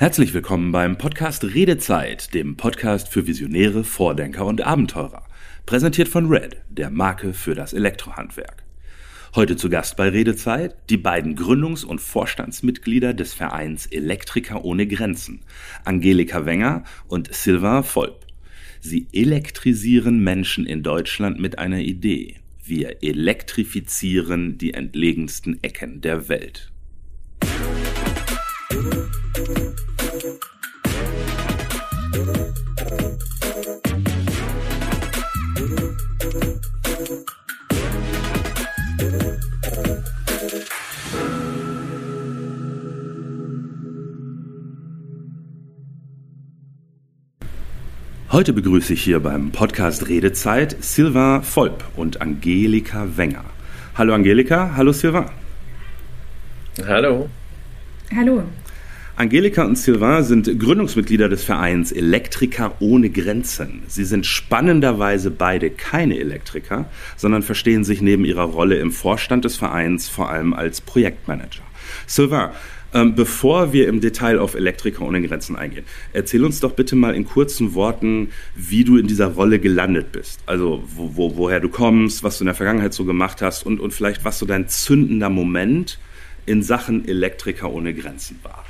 Herzlich willkommen beim Podcast Redezeit, dem Podcast für Visionäre, Vordenker und Abenteurer. Präsentiert von Red, der Marke für das Elektrohandwerk. Heute zu Gast bei Redezeit die beiden Gründungs- und Vorstandsmitglieder des Vereins Elektriker ohne Grenzen, Angelika Wenger und Sylvain Volp. Sie elektrisieren Menschen in Deutschland mit einer Idee. Wir elektrifizieren die entlegensten Ecken der Welt. Heute begrüße ich hier beim Podcast Redezeit Silva Volp und Angelika Wenger. Hallo Angelika, hallo Silva. Hallo. Hallo. Angelika und Sylvain sind Gründungsmitglieder des Vereins Elektriker ohne Grenzen. Sie sind spannenderweise beide keine Elektriker, sondern verstehen sich neben ihrer Rolle im Vorstand des Vereins vor allem als Projektmanager. Sylvain, ähm, bevor wir im Detail auf Elektriker ohne Grenzen eingehen, erzähl uns doch bitte mal in kurzen Worten, wie du in dieser Rolle gelandet bist. Also wo, wo, woher du kommst, was du in der Vergangenheit so gemacht hast und, und vielleicht was so dein zündender Moment in Sachen Elektriker ohne Grenzen war.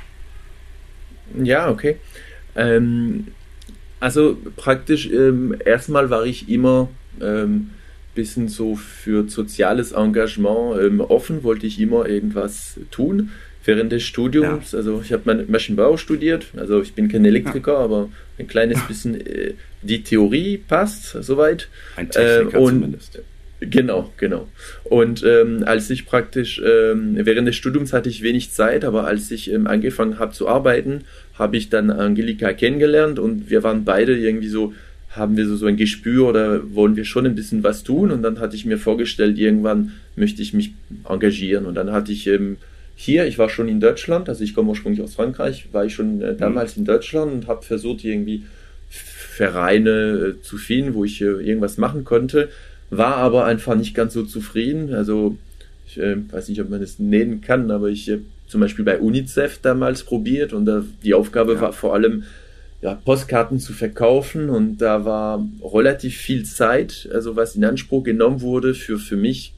Ja, okay. Ähm, also praktisch ähm, erstmal war ich immer ähm, bisschen so für soziales Engagement ähm, offen, wollte ich immer irgendwas tun während des Studiums. Ja. Also ich habe Maschinenbau studiert, also ich bin kein Elektriker, ja. aber ein kleines bisschen äh, die Theorie passt soweit. Ein Techniker ähm, und, zumindest. Genau, genau. Und ähm, als ich praktisch, ähm, während des Studiums hatte ich wenig Zeit, aber als ich ähm, angefangen habe zu arbeiten, habe ich dann Angelika kennengelernt und wir waren beide irgendwie so, haben wir so, so ein Gespür oder wollen wir schon ein bisschen was tun? Und dann hatte ich mir vorgestellt, irgendwann möchte ich mich engagieren. Und dann hatte ich ähm, hier, ich war schon in Deutschland, also ich komme ursprünglich aus Frankreich, war ich schon äh, damals mhm. in Deutschland und habe versucht, irgendwie Vereine äh, zu finden, wo ich äh, irgendwas machen konnte, war aber einfach nicht ganz so zufrieden. Also ich äh, weiß nicht, ob man es nennen kann, aber ich äh, zum Beispiel bei UNICEF damals probiert und da, die Aufgabe ja. war vor allem ja, Postkarten zu verkaufen und da war relativ viel Zeit, also was in Anspruch genommen wurde für, für mich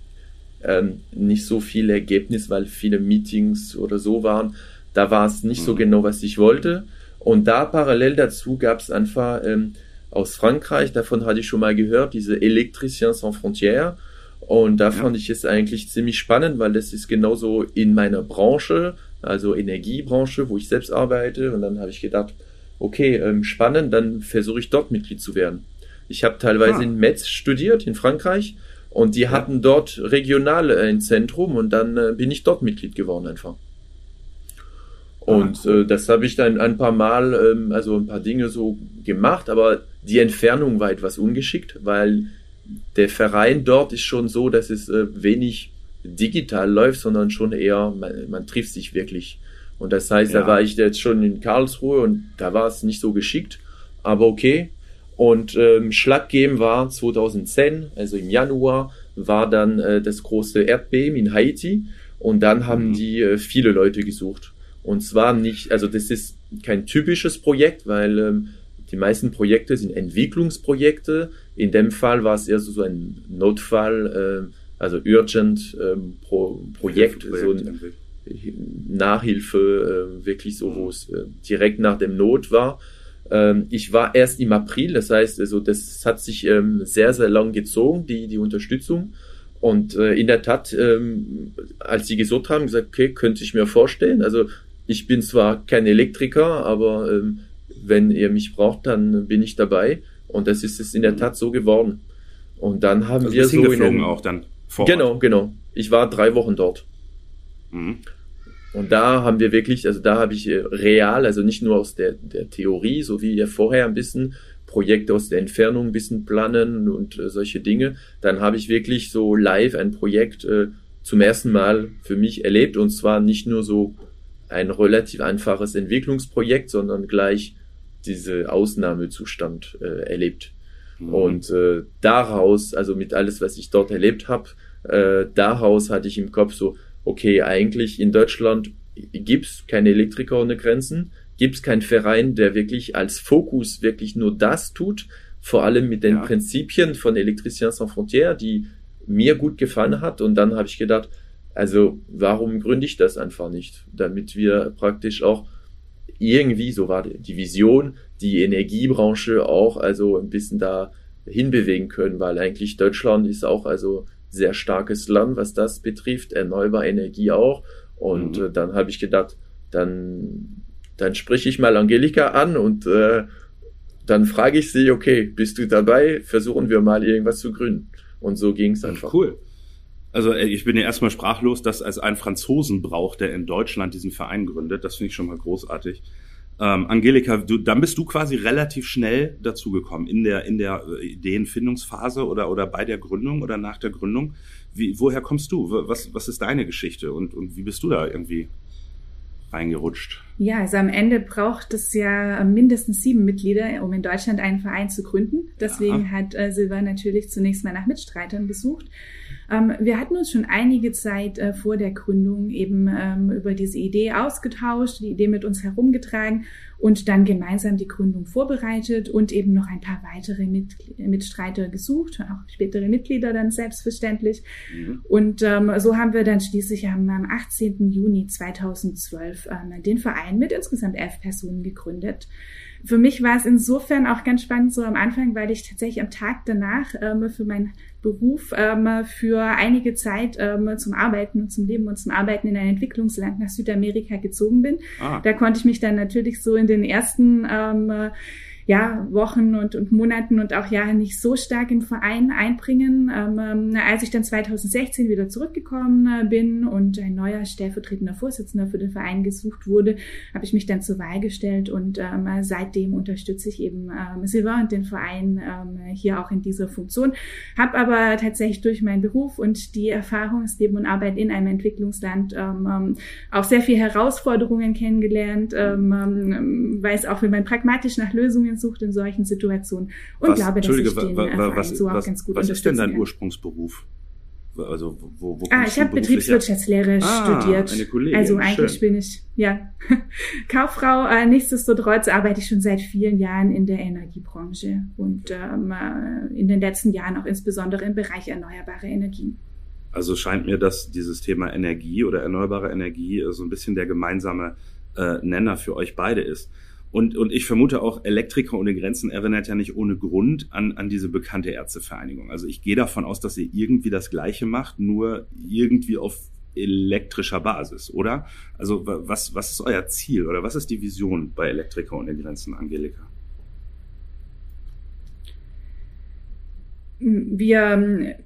ähm, nicht so viel Ergebnis, weil viele Meetings oder so waren. Da war es nicht mhm. so genau, was ich wollte. Und da parallel dazu gab es einfach ähm, aus Frankreich, davon hatte ich schon mal gehört, diese Electriciens sans frontières. Und da ja. fand ich es eigentlich ziemlich spannend, weil das ist genauso in meiner Branche, also Energiebranche, wo ich selbst arbeite. Und dann habe ich gedacht, okay, ähm, spannend, dann versuche ich dort Mitglied zu werden. Ich habe teilweise ah. in Metz studiert, in Frankreich. Und die hatten dort regional ein Zentrum und dann äh, bin ich dort Mitglied geworden einfach. Und ah, äh, das habe ich dann ein paar Mal, ähm, also ein paar Dinge so gemacht, aber die Entfernung war etwas ungeschickt, weil der Verein dort ist schon so, dass es äh, wenig digital läuft, sondern schon eher, man, man trifft sich wirklich. Und das heißt, ja. da war ich jetzt schon in Karlsruhe und da war es nicht so geschickt, aber okay, und ähm, schlaggeben war 2010, also im Januar, war dann äh, das große Erdbeben in Haiti. Und dann haben mhm. die äh, viele Leute gesucht. Und zwar nicht, also das ist kein typisches Projekt, weil ähm, die meisten Projekte sind Entwicklungsprojekte. In dem Fall war es eher so, ein Notfall, äh, also Urgent ähm, Pro Projekt, so ein Nachhilfe, äh, wirklich so, wo es äh, direkt nach dem Not war. Ähm, ich war erst im April, das heißt, also das hat sich ähm, sehr, sehr lang gezogen, die, die Unterstützung. Und äh, in der Tat, ähm, als sie gesucht haben, gesagt, okay, könnte ich mir vorstellen. Also ich bin zwar kein Elektriker, aber wenn ihr mich braucht, dann bin ich dabei. Und das ist es in der Tat so geworden. Und dann haben also wir so in den, auch dann vor Genau, Ort. genau. Ich war drei Wochen dort. Mhm. Und da haben wir wirklich, also da habe ich äh, real, also nicht nur aus der, der Theorie, so wie ja vorher ein bisschen Projekte aus der Entfernung ein bisschen planen und äh, solche Dinge, dann habe ich wirklich so live ein Projekt äh, zum ersten Mal für mich erlebt und zwar nicht nur so ein relativ einfaches Entwicklungsprojekt, sondern gleich diese Ausnahmezustand äh, erlebt. Mhm. Und äh, daraus, also mit alles, was ich dort erlebt habe, äh, daraus hatte ich im Kopf so, okay, eigentlich in Deutschland gibt es keine Elektriker ohne Grenzen, gibt es keinen Verein, der wirklich als Fokus wirklich nur das tut, vor allem mit den ja. Prinzipien von Electriciens Sans Frontières, die mir gut gefallen hat. Und dann habe ich gedacht, also warum gründe ich das einfach nicht, damit wir praktisch auch irgendwie, so war die Vision, die Energiebranche auch also ein bisschen da hinbewegen können, weil eigentlich Deutschland ist auch also sehr starkes Land, was das betrifft, erneuerbare Energie auch. Und mhm. äh, dann habe ich gedacht, dann, dann spreche ich mal Angelika an und äh, dann frage ich sie, okay, bist du dabei? Versuchen wir mal irgendwas zu gründen. Und so ging es einfach. Cool. Also äh, ich bin ja erstmal sprachlos, dass es einen Franzosen braucht, der in Deutschland diesen Verein gründet. Das finde ich schon mal großartig. Ähm, Angelika, du, dann bist du quasi relativ schnell dazugekommen in der in der äh, Ideenfindungsphase oder oder bei der Gründung oder nach der Gründung. Wie, woher kommst du? Was was ist deine Geschichte und und wie bist du da irgendwie reingerutscht? Ja, also am Ende braucht es ja mindestens sieben Mitglieder, um in Deutschland einen Verein zu gründen. Deswegen ja. hat äh, Silva natürlich zunächst mal nach Mitstreitern gesucht. Ähm, wir hatten uns schon einige Zeit äh, vor der Gründung eben ähm, über diese Idee ausgetauscht, die Idee mit uns herumgetragen und dann gemeinsam die Gründung vorbereitet und eben noch ein paar weitere mit Mitstreiter gesucht, auch spätere Mitglieder dann selbstverständlich. Mhm. Und ähm, so haben wir dann schließlich am, am 18. Juni 2012 ähm, den Verein mit insgesamt elf Personen gegründet. Für mich war es insofern auch ganz spannend so am Anfang, weil ich tatsächlich am Tag danach ähm, für mein Beruf ähm, für einige Zeit ähm, zum Arbeiten und zum Leben und zum Arbeiten in ein Entwicklungsland nach Südamerika gezogen bin. Ah. Da konnte ich mich dann natürlich so in den ersten ähm, ja, Wochen und, und Monaten und auch Jahren nicht so stark im Verein einbringen. Ähm, ähm als ich dann 2016 wieder zurückgekommen äh, bin und ein neuer stellvertretender Vorsitzender für den Verein gesucht wurde, habe ich mich dann zur Wahl gestellt und ähm, seitdem unterstütze ich eben ähm, Silva und den Verein ähm, hier auch in dieser Funktion. Habe aber tatsächlich durch meinen Beruf und die Erfahrung, das Leben und Arbeit in einem Entwicklungsland ähm, ähm auch sehr viele Herausforderungen kennengelernt, ähm, ähm, weiß auch, wie man pragmatisch nach Lösungen Lösungen sucht in solchen Situationen und was, glaube, dass ich den wa, wa, was, so auch was, ganz gut Was ist denn dein kann. Ursprungsberuf? Also wo, wo ah, ich habe Betriebswirtschaftslehre ah, studiert. Eine Kollegin, also eigentlich schön. bin ich ja Kauffrau. Äh, nichtsdestotrotz arbeite ich schon seit vielen Jahren in der Energiebranche und ähm, äh, in den letzten Jahren auch insbesondere im Bereich erneuerbare Energien. Also scheint mir, dass dieses Thema Energie oder erneuerbare Energie so ein bisschen der gemeinsame äh, Nenner für euch beide ist. Und, und ich vermute auch, Elektriker ohne Grenzen erinnert ja nicht ohne Grund an, an diese bekannte Ärztevereinigung. Also ich gehe davon aus, dass ihr irgendwie das Gleiche macht, nur irgendwie auf elektrischer Basis, oder? Also was, was ist euer Ziel oder was ist die Vision bei Elektriker ohne Grenzen, Angelika? Wir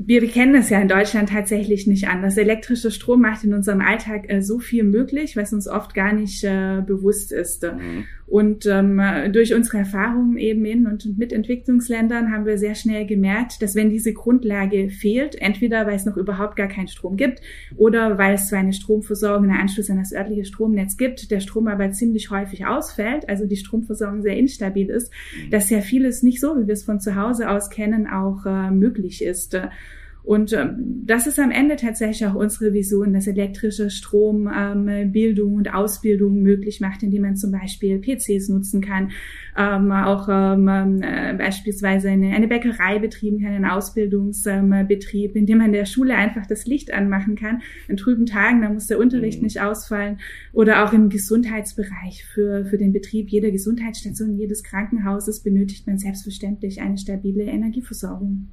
wir kennen es ja in Deutschland tatsächlich nicht anders. Elektrischer Strom macht in unserem Alltag äh, so viel möglich, was uns oft gar nicht äh, bewusst ist. Mhm. Und ähm, durch unsere Erfahrungen eben in und mit Entwicklungsländern haben wir sehr schnell gemerkt, dass wenn diese Grundlage fehlt, entweder weil es noch überhaupt gar keinen Strom gibt oder weil es zwar eine Stromversorgung, einen Anschluss an das örtliche Stromnetz gibt, der Strom aber ziemlich häufig ausfällt, also die Stromversorgung sehr instabil ist, mhm. dass ja vieles nicht so, wie wir es von zu Hause aus kennen, auch äh, möglich ist. Und ähm, das ist am Ende tatsächlich auch unsere Vision, dass elektrischer Strom ähm, Bildung und Ausbildung möglich macht, indem man zum Beispiel PCs nutzen kann, ähm, auch ähm, äh, beispielsweise eine, eine Bäckerei betrieben kann, einen Ausbildungsbetrieb, ähm, indem man der Schule einfach das Licht anmachen kann an trüben Tagen, da muss der Unterricht mhm. nicht ausfallen. Oder auch im Gesundheitsbereich für, für den Betrieb jeder Gesundheitsstation, jedes Krankenhauses benötigt man selbstverständlich eine stabile Energieversorgung.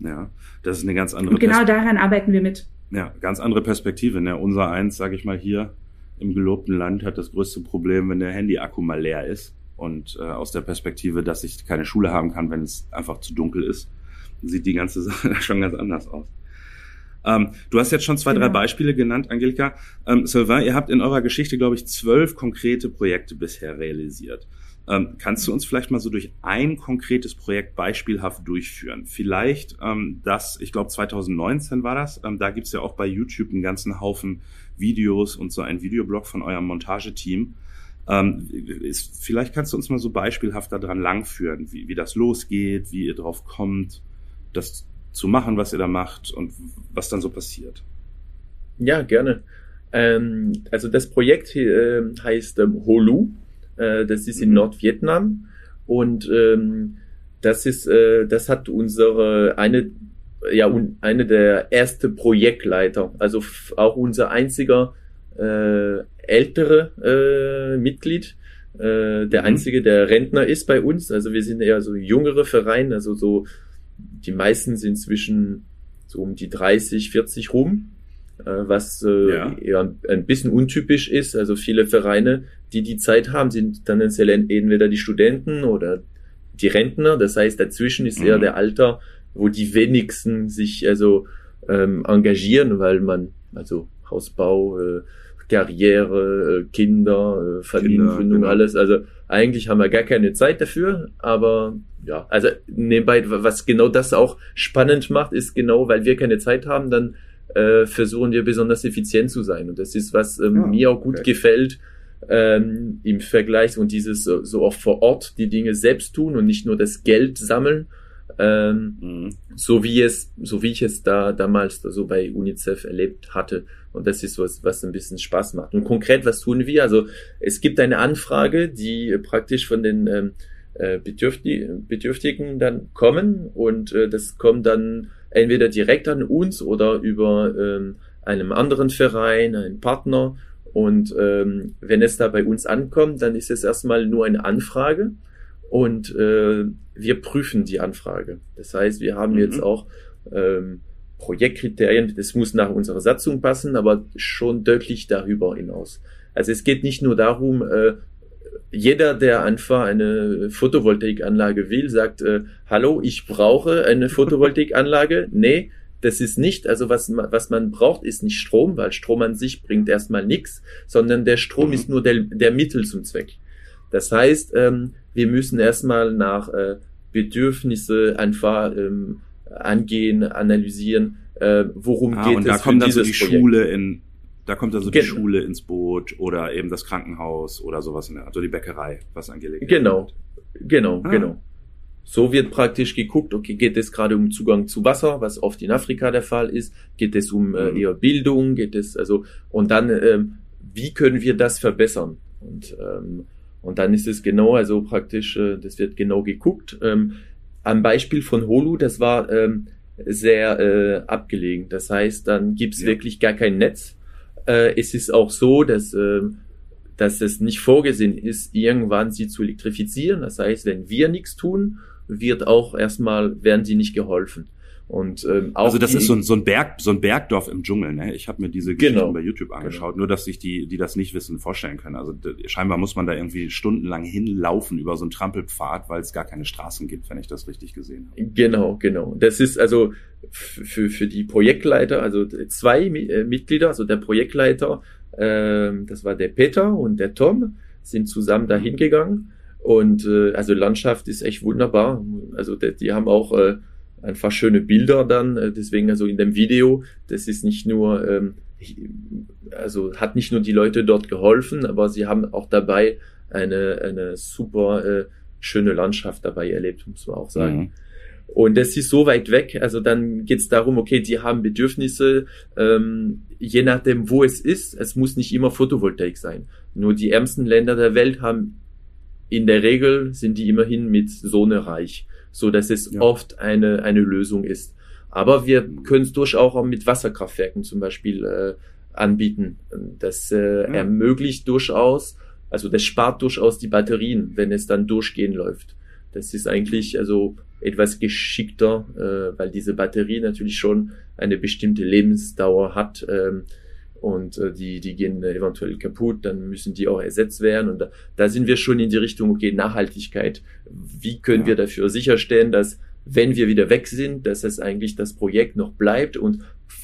Ja, das ist eine ganz andere. Und genau Pers daran arbeiten wir mit. Ja, ganz andere Perspektive. Ne? Unser eins, sage ich mal hier im gelobten Land, hat das größte Problem, wenn der Handy-Akku mal leer ist. Und äh, aus der Perspektive, dass ich keine Schule haben kann, wenn es einfach zu dunkel ist, sieht die ganze Sache schon ganz anders aus. Ähm, du hast jetzt schon zwei, genau. drei Beispiele genannt, Angelika. Ähm, Sylvain, ihr habt in eurer Geschichte, glaube ich, zwölf konkrete Projekte bisher realisiert. Ähm, kannst du uns vielleicht mal so durch ein konkretes Projekt beispielhaft durchführen? Vielleicht ähm, das, ich glaube 2019 war das, ähm, da gibt's ja auch bei YouTube einen ganzen Haufen Videos und so ein Videoblog von eurem Montageteam. Ähm, ist, vielleicht kannst du uns mal so beispielhaft daran langführen, wie, wie das losgeht, wie ihr drauf kommt, das zu machen, was ihr da macht und was dann so passiert. Ja, gerne. Ähm, also das Projekt äh, heißt ähm, Holu. Äh, das ist in mhm. Nordvietnam und ähm, das ist, äh, das hat unsere eine ja eine der erste Projektleiter, also auch unser einziger äh, ältere äh, Mitglied, äh, der mhm. einzige, der Rentner ist bei uns. Also wir sind eher so jüngere Verein, also so die meisten sind zwischen so um die 30, 40 rum, was äh, ja. eher ein bisschen untypisch ist. Also viele Vereine, die die Zeit haben, sind tendenziell entweder die Studenten oder die Rentner. Das heißt, dazwischen ist eher mhm. der Alter, wo die wenigsten sich also ähm, engagieren, weil man also Hausbau, äh, Karriere, äh, Kinder, äh, Familiengründung, genau. alles. Also eigentlich haben wir gar keine Zeit dafür, aber ja, also nebenbei, was genau das auch spannend macht, ist genau, weil wir keine Zeit haben, dann äh, versuchen wir besonders effizient zu sein. Und das ist, was ähm, ja, mir auch gut okay. gefällt ähm, im Vergleich und dieses so, auch vor Ort die Dinge selbst tun und nicht nur das Geld sammeln, ähm, mhm. so wie es, so wie ich es da damals so bei UNICEF erlebt hatte. Und das ist was, was ein bisschen Spaß macht. Und konkret, was tun wir? Also es gibt eine Anfrage, die praktisch von den ähm, äh, Bedürftigen dann kommen und äh, das kommt dann entweder direkt an uns oder über ähm, einem anderen Verein, einen Partner. Und ähm, wenn es da bei uns ankommt, dann ist es erstmal nur eine Anfrage und äh, wir prüfen die Anfrage. Das heißt, wir haben mhm. jetzt auch ähm, Projektkriterien, das muss nach unserer Satzung passen, aber schon deutlich darüber hinaus. Also es geht nicht nur darum, äh, jeder, der einfach eine Photovoltaikanlage will, sagt, äh, hallo, ich brauche eine Photovoltaikanlage. Nee, das ist nicht, also was, was man braucht, ist nicht Strom, weil Strom an sich bringt erstmal nichts, sondern der Strom mhm. ist nur der, der Mittel zum Zweck. Das heißt, ähm, wir müssen erstmal nach äh, Bedürfnisse einfach ähm, angehen, analysieren, äh, worum ah, geht und es da kommt dann so die Projekt. Schule in, da kommt also die Schule ins Boot oder eben das Krankenhaus oder sowas, in der, also die Bäckerei, was angelegt Genau, wird. genau, ah. genau. So wird praktisch geguckt, okay, geht es gerade um Zugang zu Wasser, was oft in Afrika der Fall ist, geht es um äh, mhm. eher Bildung, geht es also und dann ähm, wie können wir das verbessern? Und ähm, und dann ist es genau, also praktisch, äh, das wird genau geguckt. Ähm, am Beispiel von Holu, das war ähm, sehr äh, abgelegen. Das heißt, dann gibt's ja. wirklich gar kein Netz. Äh, es ist auch so, dass, äh, dass es nicht vorgesehen ist, irgendwann sie zu elektrifizieren. Das heißt, wenn wir nichts tun, wird auch erstmal, werden sie nicht geholfen. Und ähm, auch also das ist so ein, so ein Berg, so ein Bergdorf im Dschungel. Ne? Ich habe mir diese Geschichten genau, bei YouTube angeschaut, genau. nur dass sich die, die das nicht wissen, vorstellen können. Also scheinbar muss man da irgendwie stundenlang hinlaufen über so einen Trampelpfad, weil es gar keine Straßen gibt, wenn ich das richtig gesehen habe. Genau, genau. Das ist also für für die Projektleiter, also zwei äh, Mitglieder, also der Projektleiter, äh, das war der Peter und der Tom, sind zusammen dahin gegangen. Und äh, also Landschaft ist echt wunderbar. Also die, die haben auch äh, einfach schöne Bilder dann. Äh, deswegen also in dem Video, das ist nicht nur, ähm, also hat nicht nur die Leute dort geholfen, aber sie haben auch dabei eine, eine super äh, schöne Landschaft dabei erlebt, muss man auch sagen. Mhm. Und das ist so weit weg, also dann geht es darum, okay, die haben Bedürfnisse, ähm, je nachdem, wo es ist, es muss nicht immer Photovoltaik sein. Nur die ärmsten Länder der Welt haben in der Regel sind die immerhin mit Sonne reich so dass es ja. oft eine, eine Lösung ist. Aber wir können es durchaus auch mit Wasserkraftwerken zum Beispiel äh, anbieten. Das äh, ja. ermöglicht durchaus, also das spart durchaus die Batterien, wenn es dann durchgehen läuft. Das ist eigentlich also etwas geschickter, äh, weil diese Batterie natürlich schon eine bestimmte Lebensdauer hat. Ähm, und äh, die, die gehen eventuell kaputt, dann müssen die auch ersetzt werden. Und da, da sind wir schon in die Richtung, okay, Nachhaltigkeit. Wie können ja. wir dafür sicherstellen, dass wenn wir wieder weg sind, dass es eigentlich das Projekt noch bleibt und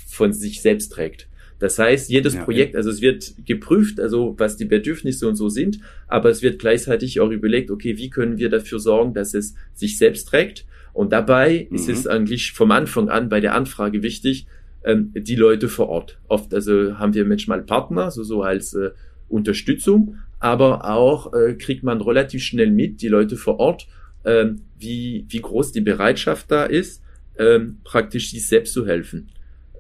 von sich selbst trägt. Das heißt, jedes ja, Projekt, also es wird geprüft, also was die Bedürfnisse und so sind, aber es wird gleichzeitig auch überlegt, okay, wie können wir dafür sorgen, dass es sich selbst trägt? Und dabei mhm. ist es eigentlich vom Anfang an bei der Anfrage wichtig, ähm, die Leute vor Ort. Oft also haben wir manchmal Partner, so, so als äh, Unterstützung, aber auch äh, kriegt man relativ schnell mit, die Leute vor Ort, ähm, wie, wie groß die Bereitschaft da ist, ähm, praktisch sich selbst zu helfen.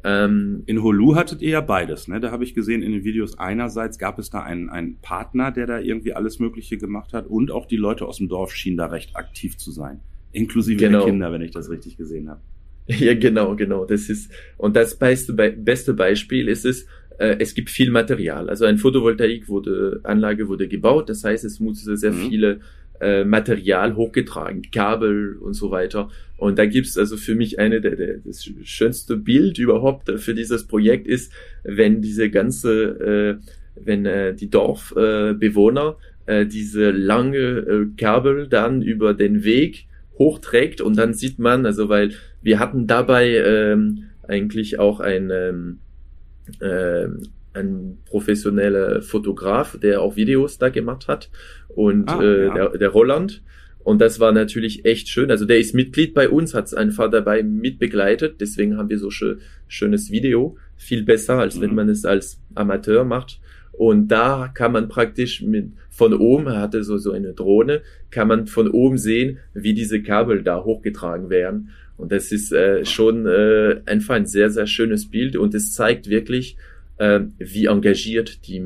Ähm, in Holu hattet ihr ja beides, ne? Da habe ich gesehen in den Videos, einerseits gab es da einen, einen Partner, der da irgendwie alles Mögliche gemacht hat und auch die Leute aus dem Dorf schienen da recht aktiv zu sein. Inklusive genau. der Kinder, wenn ich das richtig gesehen habe. Ja, genau, genau. Das ist, und das beste, beste Beispiel ist es, äh, es gibt viel Material. Also ein Photovoltaik wurde, Anlage wurde gebaut, das heißt, es musste sehr mhm. viele äh, Material hochgetragen, Kabel und so weiter. Und da gibt's also für mich eine der, der das schönste Bild überhaupt für dieses Projekt ist, wenn diese ganze, äh, wenn äh, die Dorfbewohner äh, diese lange äh, Kabel dann über den Weg hochträgt und dann sieht man, also weil wir hatten dabei ähm, eigentlich auch ein ähm, äh, ein professioneller Fotograf, der auch Videos da gemacht hat und ah, äh, ja. der, der Holland. Und das war natürlich echt schön. Also der ist Mitglied bei uns, hat es einfach dabei mitbegleitet. Deswegen haben wir so schön, schönes Video. Viel besser, als mhm. wenn man es als Amateur macht. Und da kann man praktisch mit, von oben, er hatte so, so eine Drohne, kann man von oben sehen, wie diese Kabel da hochgetragen werden. Und das ist äh, schon äh, einfach ein sehr, sehr schönes Bild und es zeigt wirklich, äh, wie engagiert die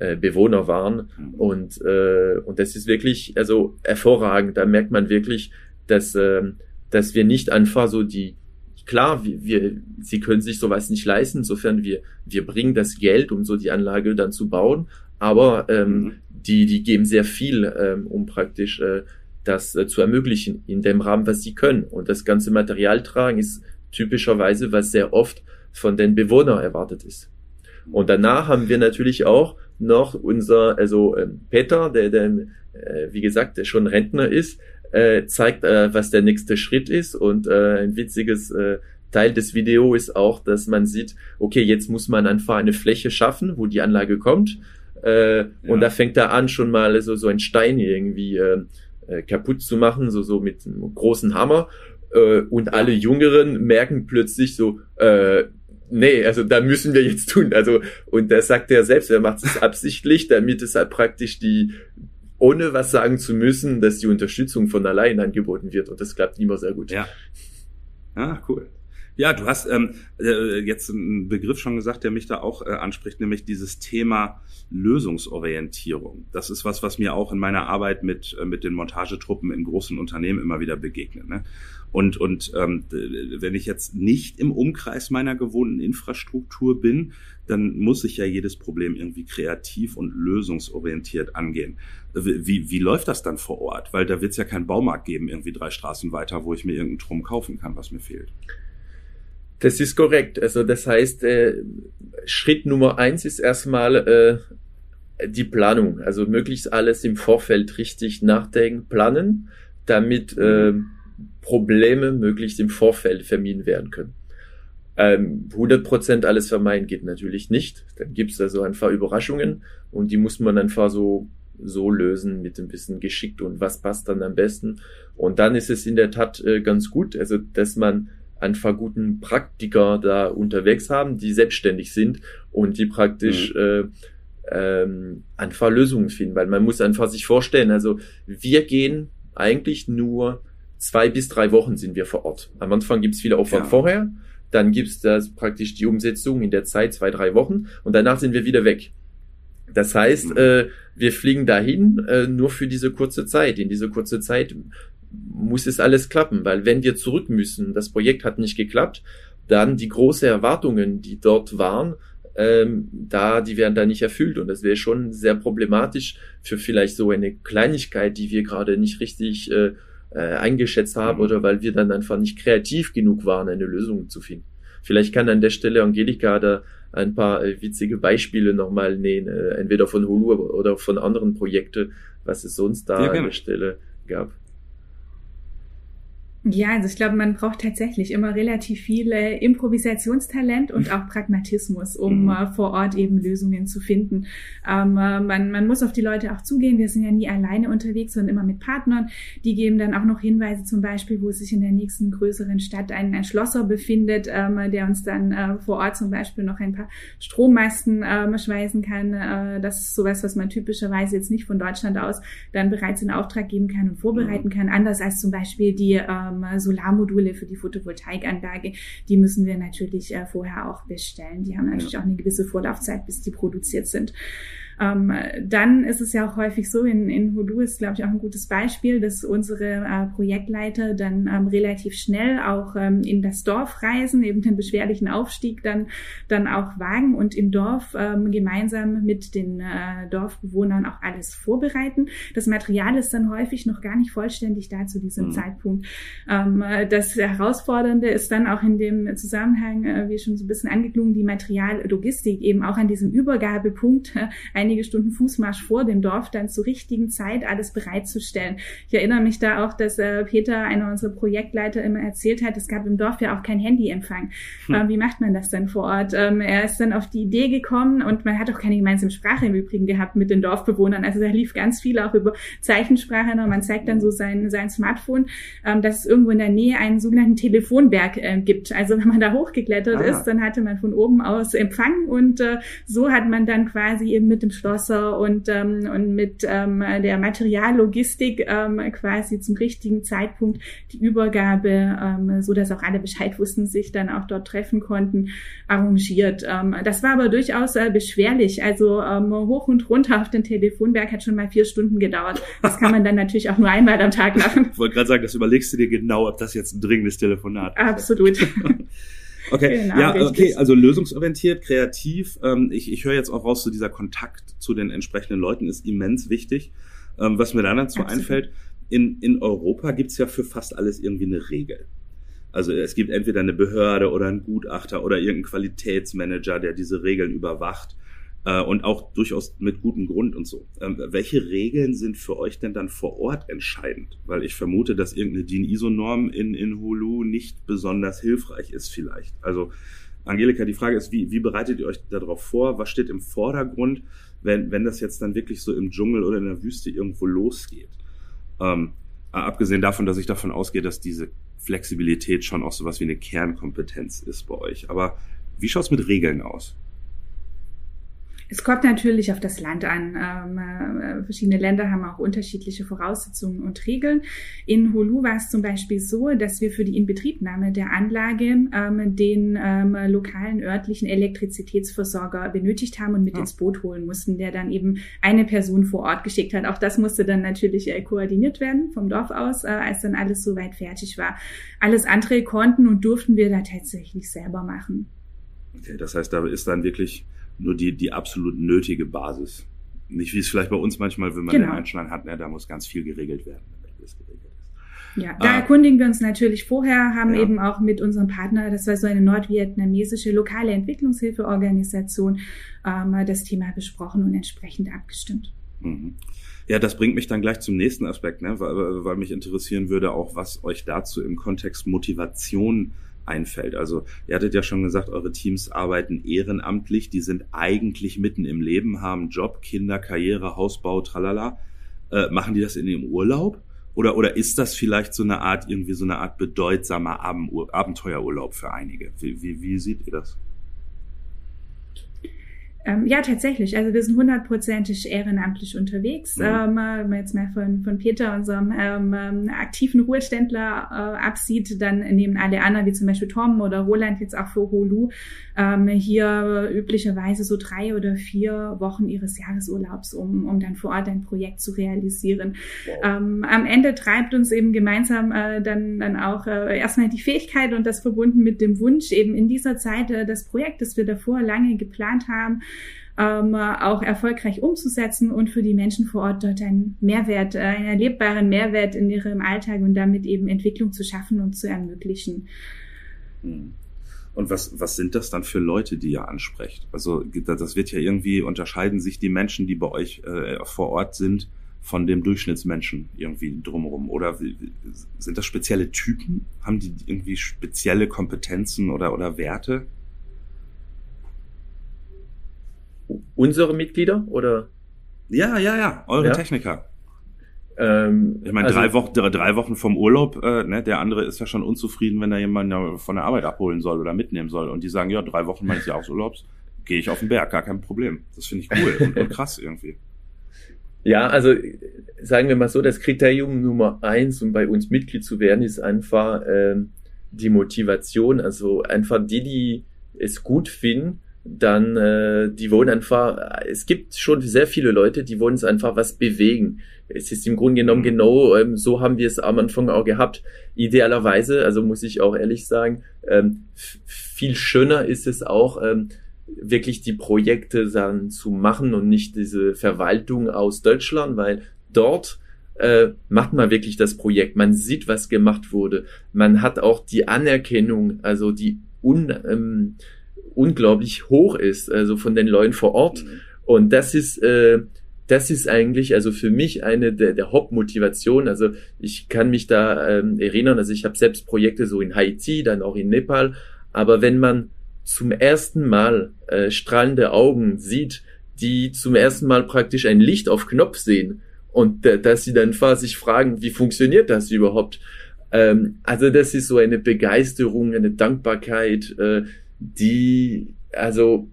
äh, Bewohner waren. Mhm. Und, äh, und das ist wirklich also hervorragend. Da merkt man wirklich, dass, äh, dass wir nicht einfach so die klar, wir, wir, sie können sich sowas nicht leisten, insofern wir, wir bringen das Geld, um so die Anlage dann zu bauen, aber ähm, mhm. die, die geben sehr viel, ähm, um praktisch äh, das äh, zu ermöglichen in dem Rahmen, was sie können. Und das ganze Material tragen ist typischerweise, was sehr oft von den Bewohnern erwartet ist. Und danach haben wir natürlich auch noch unser, also ähm, Peter, der, der äh, wie gesagt, der schon Rentner ist, äh, zeigt, äh, was der nächste Schritt ist. Und äh, ein witziges äh, Teil des Videos ist auch, dass man sieht, okay, jetzt muss man einfach eine Fläche schaffen, wo die Anlage kommt. Äh, ja. Und da fängt er an, schon mal so, so ein Stein irgendwie äh, äh, kaputt zu machen, so, so mit einem großen Hammer. Äh, und alle Jüngeren merken plötzlich so, äh, nee, also da müssen wir jetzt tun. Also, und da sagt er selbst, er macht es absichtlich, damit es halt praktisch die, ohne was sagen zu müssen, dass die Unterstützung von allein angeboten wird. Und das klappt immer sehr gut. Ja. Ah, cool. Ja, du hast ähm, äh, jetzt einen Begriff schon gesagt, der mich da auch äh, anspricht, nämlich dieses Thema Lösungsorientierung. Das ist was, was mir auch in meiner Arbeit mit, äh, mit den Montagetruppen in großen Unternehmen immer wieder begegnet. Ne? Und, und ähm, wenn ich jetzt nicht im Umkreis meiner gewohnten Infrastruktur bin, dann muss ich ja jedes Problem irgendwie kreativ und lösungsorientiert angehen. Wie, wie läuft das dann vor Ort? Weil da wird es ja keinen Baumarkt geben, irgendwie drei Straßen weiter, wo ich mir irgendeinen Strom kaufen kann, was mir fehlt. Das ist korrekt. Also das heißt, äh, Schritt Nummer eins ist erstmal äh, die Planung. Also möglichst alles im Vorfeld richtig nachdenken, planen, damit äh, Probleme möglichst im Vorfeld vermieden werden können. Ähm, 100% alles vermeiden geht natürlich nicht. Dann gibt's da so einfach Überraschungen und die muss man einfach so so lösen mit ein bisschen geschickt und was passt dann am besten. Und dann ist es in der Tat äh, ganz gut, also dass man einfach guten Praktiker da unterwegs haben, die selbstständig sind und die praktisch mhm. äh, ähm, einfach Lösungen finden, weil man muss einfach sich vorstellen, also wir gehen eigentlich nur zwei bis drei Wochen sind wir vor Ort. Am Anfang gibt's viel Aufwand ja. vorher, dann gibt's das praktisch die Umsetzung in der Zeit zwei, drei Wochen und danach sind wir wieder weg. Das heißt, mhm. äh, wir fliegen dahin äh, nur für diese kurze Zeit. In diese kurze Zeit muss es alles klappen, weil wenn wir zurück müssen, das Projekt hat nicht geklappt, dann die großen Erwartungen, die dort waren, ähm, da, die werden da nicht erfüllt und das wäre schon sehr problematisch für vielleicht so eine Kleinigkeit, die wir gerade nicht richtig äh, äh, eingeschätzt haben mhm. oder weil wir dann einfach nicht kreativ genug waren, eine Lösung zu finden. Vielleicht kann an der Stelle Angelika da ein paar äh, witzige Beispiele nochmal nähen, äh, entweder von Hulu oder von anderen Projekten, was es sonst da an der Stelle gab. Ja, also ich glaube, man braucht tatsächlich immer relativ viel äh, Improvisationstalent und auch Pragmatismus, um mhm. äh, vor Ort eben Lösungen zu finden. Ähm, äh, man, man muss auf die Leute auch zugehen. Wir sind ja nie alleine unterwegs, sondern immer mit Partnern. Die geben dann auch noch Hinweise, zum Beispiel, wo sich in der nächsten größeren Stadt ein, ein Schlosser befindet, ähm, der uns dann äh, vor Ort zum Beispiel noch ein paar Strommasten ähm, schweißen kann. Äh, das ist sowas, was man typischerweise jetzt nicht von Deutschland aus dann bereits in Auftrag geben kann und vorbereiten mhm. kann. Anders als zum Beispiel die ähm, ähm, Solarmodule für die Photovoltaikanlage, die müssen wir natürlich äh, vorher auch bestellen. Die haben natürlich ja. auch eine gewisse Vorlaufzeit, bis die produziert sind. Ähm, dann ist es ja auch häufig so, in, in Hulu ist, glaube ich, auch ein gutes Beispiel, dass unsere äh, Projektleiter dann ähm, relativ schnell auch ähm, in das Dorf reisen, eben den beschwerlichen Aufstieg dann, dann auch wagen und im Dorf ähm, gemeinsam mit den äh, Dorfbewohnern auch alles vorbereiten. Das Material ist dann häufig noch gar nicht vollständig da zu diesem mhm. Zeitpunkt. Ähm, das Herausfordernde ist dann auch in dem Zusammenhang, äh, wie schon so ein bisschen angeklungen, die Materiallogistik eben auch an diesem Übergabepunkt äh, einige Stunden Fußmarsch vor dem Dorf dann zur richtigen Zeit alles bereitzustellen. Ich erinnere mich da auch, dass äh, Peter, einer unserer Projektleiter, immer erzählt hat, es gab im Dorf ja auch kein Handyempfang. Hm. Ähm, wie macht man das dann vor Ort? Ähm, er ist dann auf die Idee gekommen und man hat auch keine gemeinsame Sprache im Übrigen gehabt mit den Dorfbewohnern. Also da lief ganz viel auch über Zeichensprache. Ne? Man zeigt dann so sein, sein Smartphone, ähm, dass es irgendwo in der Nähe einen sogenannten Telefonberg äh, gibt. Also wenn man da hochgeklettert ah. ist, dann hatte man von oben aus Empfang und äh, so hat man dann quasi eben mit dem Schlosser und, ähm, und mit ähm, der Materiallogistik ähm, quasi zum richtigen Zeitpunkt die Übergabe, ähm, so dass auch alle Bescheid wussten, sich dann auch dort treffen konnten, arrangiert. Ähm, das war aber durchaus äh, beschwerlich. Also ähm, hoch und runter auf den Telefonberg hat schon mal vier Stunden gedauert. Das kann man dann natürlich auch nur einmal am Tag machen. Ich wollte gerade sagen, das überlegst du dir genau, ob das jetzt ein dringendes Telefonat ist. Absolut. Okay, ja, okay, also lösungsorientiert, kreativ. Ähm, ich ich höre jetzt auch raus, so dieser Kontakt zu den entsprechenden Leuten ist immens wichtig. Ähm, was mir dann dazu Absolut. einfällt, in, in Europa gibt's ja für fast alles irgendwie eine Regel. Also es gibt entweder eine Behörde oder einen Gutachter oder irgendeinen Qualitätsmanager, der diese Regeln überwacht äh, und auch durchaus mit gutem Grund und so. Ähm, welche Regeln sind für euch denn dann vor Ort entscheidend? Weil ich vermute, dass irgendeine DIN-ISO-Norm in, in Hulu nicht besonders hilfreich ist vielleicht. Also Angelika, die Frage ist, wie, wie bereitet ihr euch darauf vor? Was steht im Vordergrund, wenn, wenn das jetzt dann wirklich so im Dschungel oder in der Wüste irgendwo losgeht? Ähm, abgesehen davon, dass ich davon ausgehe, dass diese Flexibilität schon auch sowas wie eine Kernkompetenz ist bei euch. Aber wie schaut's mit Regeln aus? Es kommt natürlich auf das Land an. Ähm, äh, verschiedene Länder haben auch unterschiedliche Voraussetzungen und Regeln. In Holu war es zum Beispiel so, dass wir für die Inbetriebnahme der Anlage ähm, den ähm, lokalen örtlichen Elektrizitätsversorger benötigt haben und mit ja. ins Boot holen mussten, der dann eben eine Person vor Ort geschickt hat. Auch das musste dann natürlich äh, koordiniert werden vom Dorf aus, äh, als dann alles soweit fertig war. Alles andere konnten und durften wir da tatsächlich selber machen. Okay, das heißt, da ist dann wirklich nur die, die absolut nötige Basis. Nicht wie es vielleicht bei uns manchmal, wenn man genau. den Einschlag hat, ne, da muss ganz viel geregelt werden, damit alles geregelt ist. Ja, da ah. erkundigen wir uns natürlich vorher, haben ja. eben auch mit unserem Partner, das war so eine nordvietnamesische lokale Entwicklungshilfeorganisation, ähm, das Thema besprochen und entsprechend abgestimmt. Mhm. Ja, das bringt mich dann gleich zum nächsten Aspekt, ne? weil, weil mich interessieren würde auch, was euch dazu im Kontext Motivation einfällt. Also ihr hattet ja schon gesagt, eure Teams arbeiten ehrenamtlich, die sind eigentlich mitten im Leben, haben Job, Kinder, Karriere, Hausbau, tralala. Äh, machen die das in ihrem Urlaub? Oder, oder ist das vielleicht so eine Art, irgendwie so eine Art bedeutsamer Abenteuerurlaub für einige? Wie, wie, wie seht ihr das? Ähm, ja, tatsächlich. Also wir sind hundertprozentig ehrenamtlich unterwegs. Ja. Ähm, wenn man jetzt mal von, von Peter, unserem ähm, ähm, aktiven Ruheständler, äh, absieht, dann nehmen alle anderen, wie zum Beispiel Tom oder Roland jetzt auch für Holu, ähm, hier üblicherweise so drei oder vier Wochen ihres Jahresurlaubs, um, um dann vor Ort ein Projekt zu realisieren. Ähm, am Ende treibt uns eben gemeinsam äh, dann, dann auch äh, erstmal die Fähigkeit und das verbunden mit dem Wunsch, eben in dieser Zeit äh, das Projekt, das wir davor lange geplant haben, ähm, auch erfolgreich umzusetzen und für die Menschen vor Ort dort einen Mehrwert, äh, einen erlebbaren Mehrwert in ihrem Alltag und damit eben Entwicklung zu schaffen und zu ermöglichen. Hm. Und was, was sind das dann für Leute, die ihr ansprecht? Also das wird ja irgendwie, unterscheiden sich die Menschen, die bei euch äh, vor Ort sind, von dem Durchschnittsmenschen irgendwie drumherum? Oder sind das spezielle Typen? Haben die irgendwie spezielle Kompetenzen oder, oder Werte? Unsere Mitglieder oder? Ja, ja, ja, eure ja. Techniker. Ähm, ich meine, also, drei, Wochen, drei Wochen vom Urlaub, äh, ne, der andere ist ja schon unzufrieden, wenn er jemanden von der Arbeit abholen soll oder mitnehmen soll. Und die sagen, ja, drei Wochen meines Jahresurlaubs gehe ich auf den Berg, gar kein Problem. Das finde ich cool und, und krass irgendwie. Ja, also sagen wir mal so, das Kriterium Nummer eins, um bei uns Mitglied zu werden, ist einfach äh, die Motivation. Also einfach die, die es gut finden, dann äh, die wollen einfach, es gibt schon sehr viele Leute, die wollen es einfach was bewegen. Es ist im Grunde genommen mhm. genau, ähm, so haben wir es am Anfang auch gehabt. Idealerweise, also muss ich auch ehrlich sagen, ähm, viel schöner ist es auch, ähm, wirklich die Projekte dann zu machen und nicht diese Verwaltung aus Deutschland, weil dort äh, macht man wirklich das Projekt. Man sieht, was gemacht wurde. Man hat auch die Anerkennung, also die un, ähm, unglaublich hoch ist, also von den Leuten vor Ort. Mhm. Und das ist, äh, das ist eigentlich also für mich eine der, der Hauptmotivationen. Also ich kann mich da ähm, erinnern, also ich habe selbst Projekte so in Haiti, dann auch in Nepal. Aber wenn man zum ersten Mal äh, strahlende Augen sieht, die zum ersten Mal praktisch ein Licht auf Knopf sehen und äh, dass sie dann sich fragen, wie funktioniert das überhaupt? Ähm, also das ist so eine Begeisterung, eine Dankbarkeit, äh, die also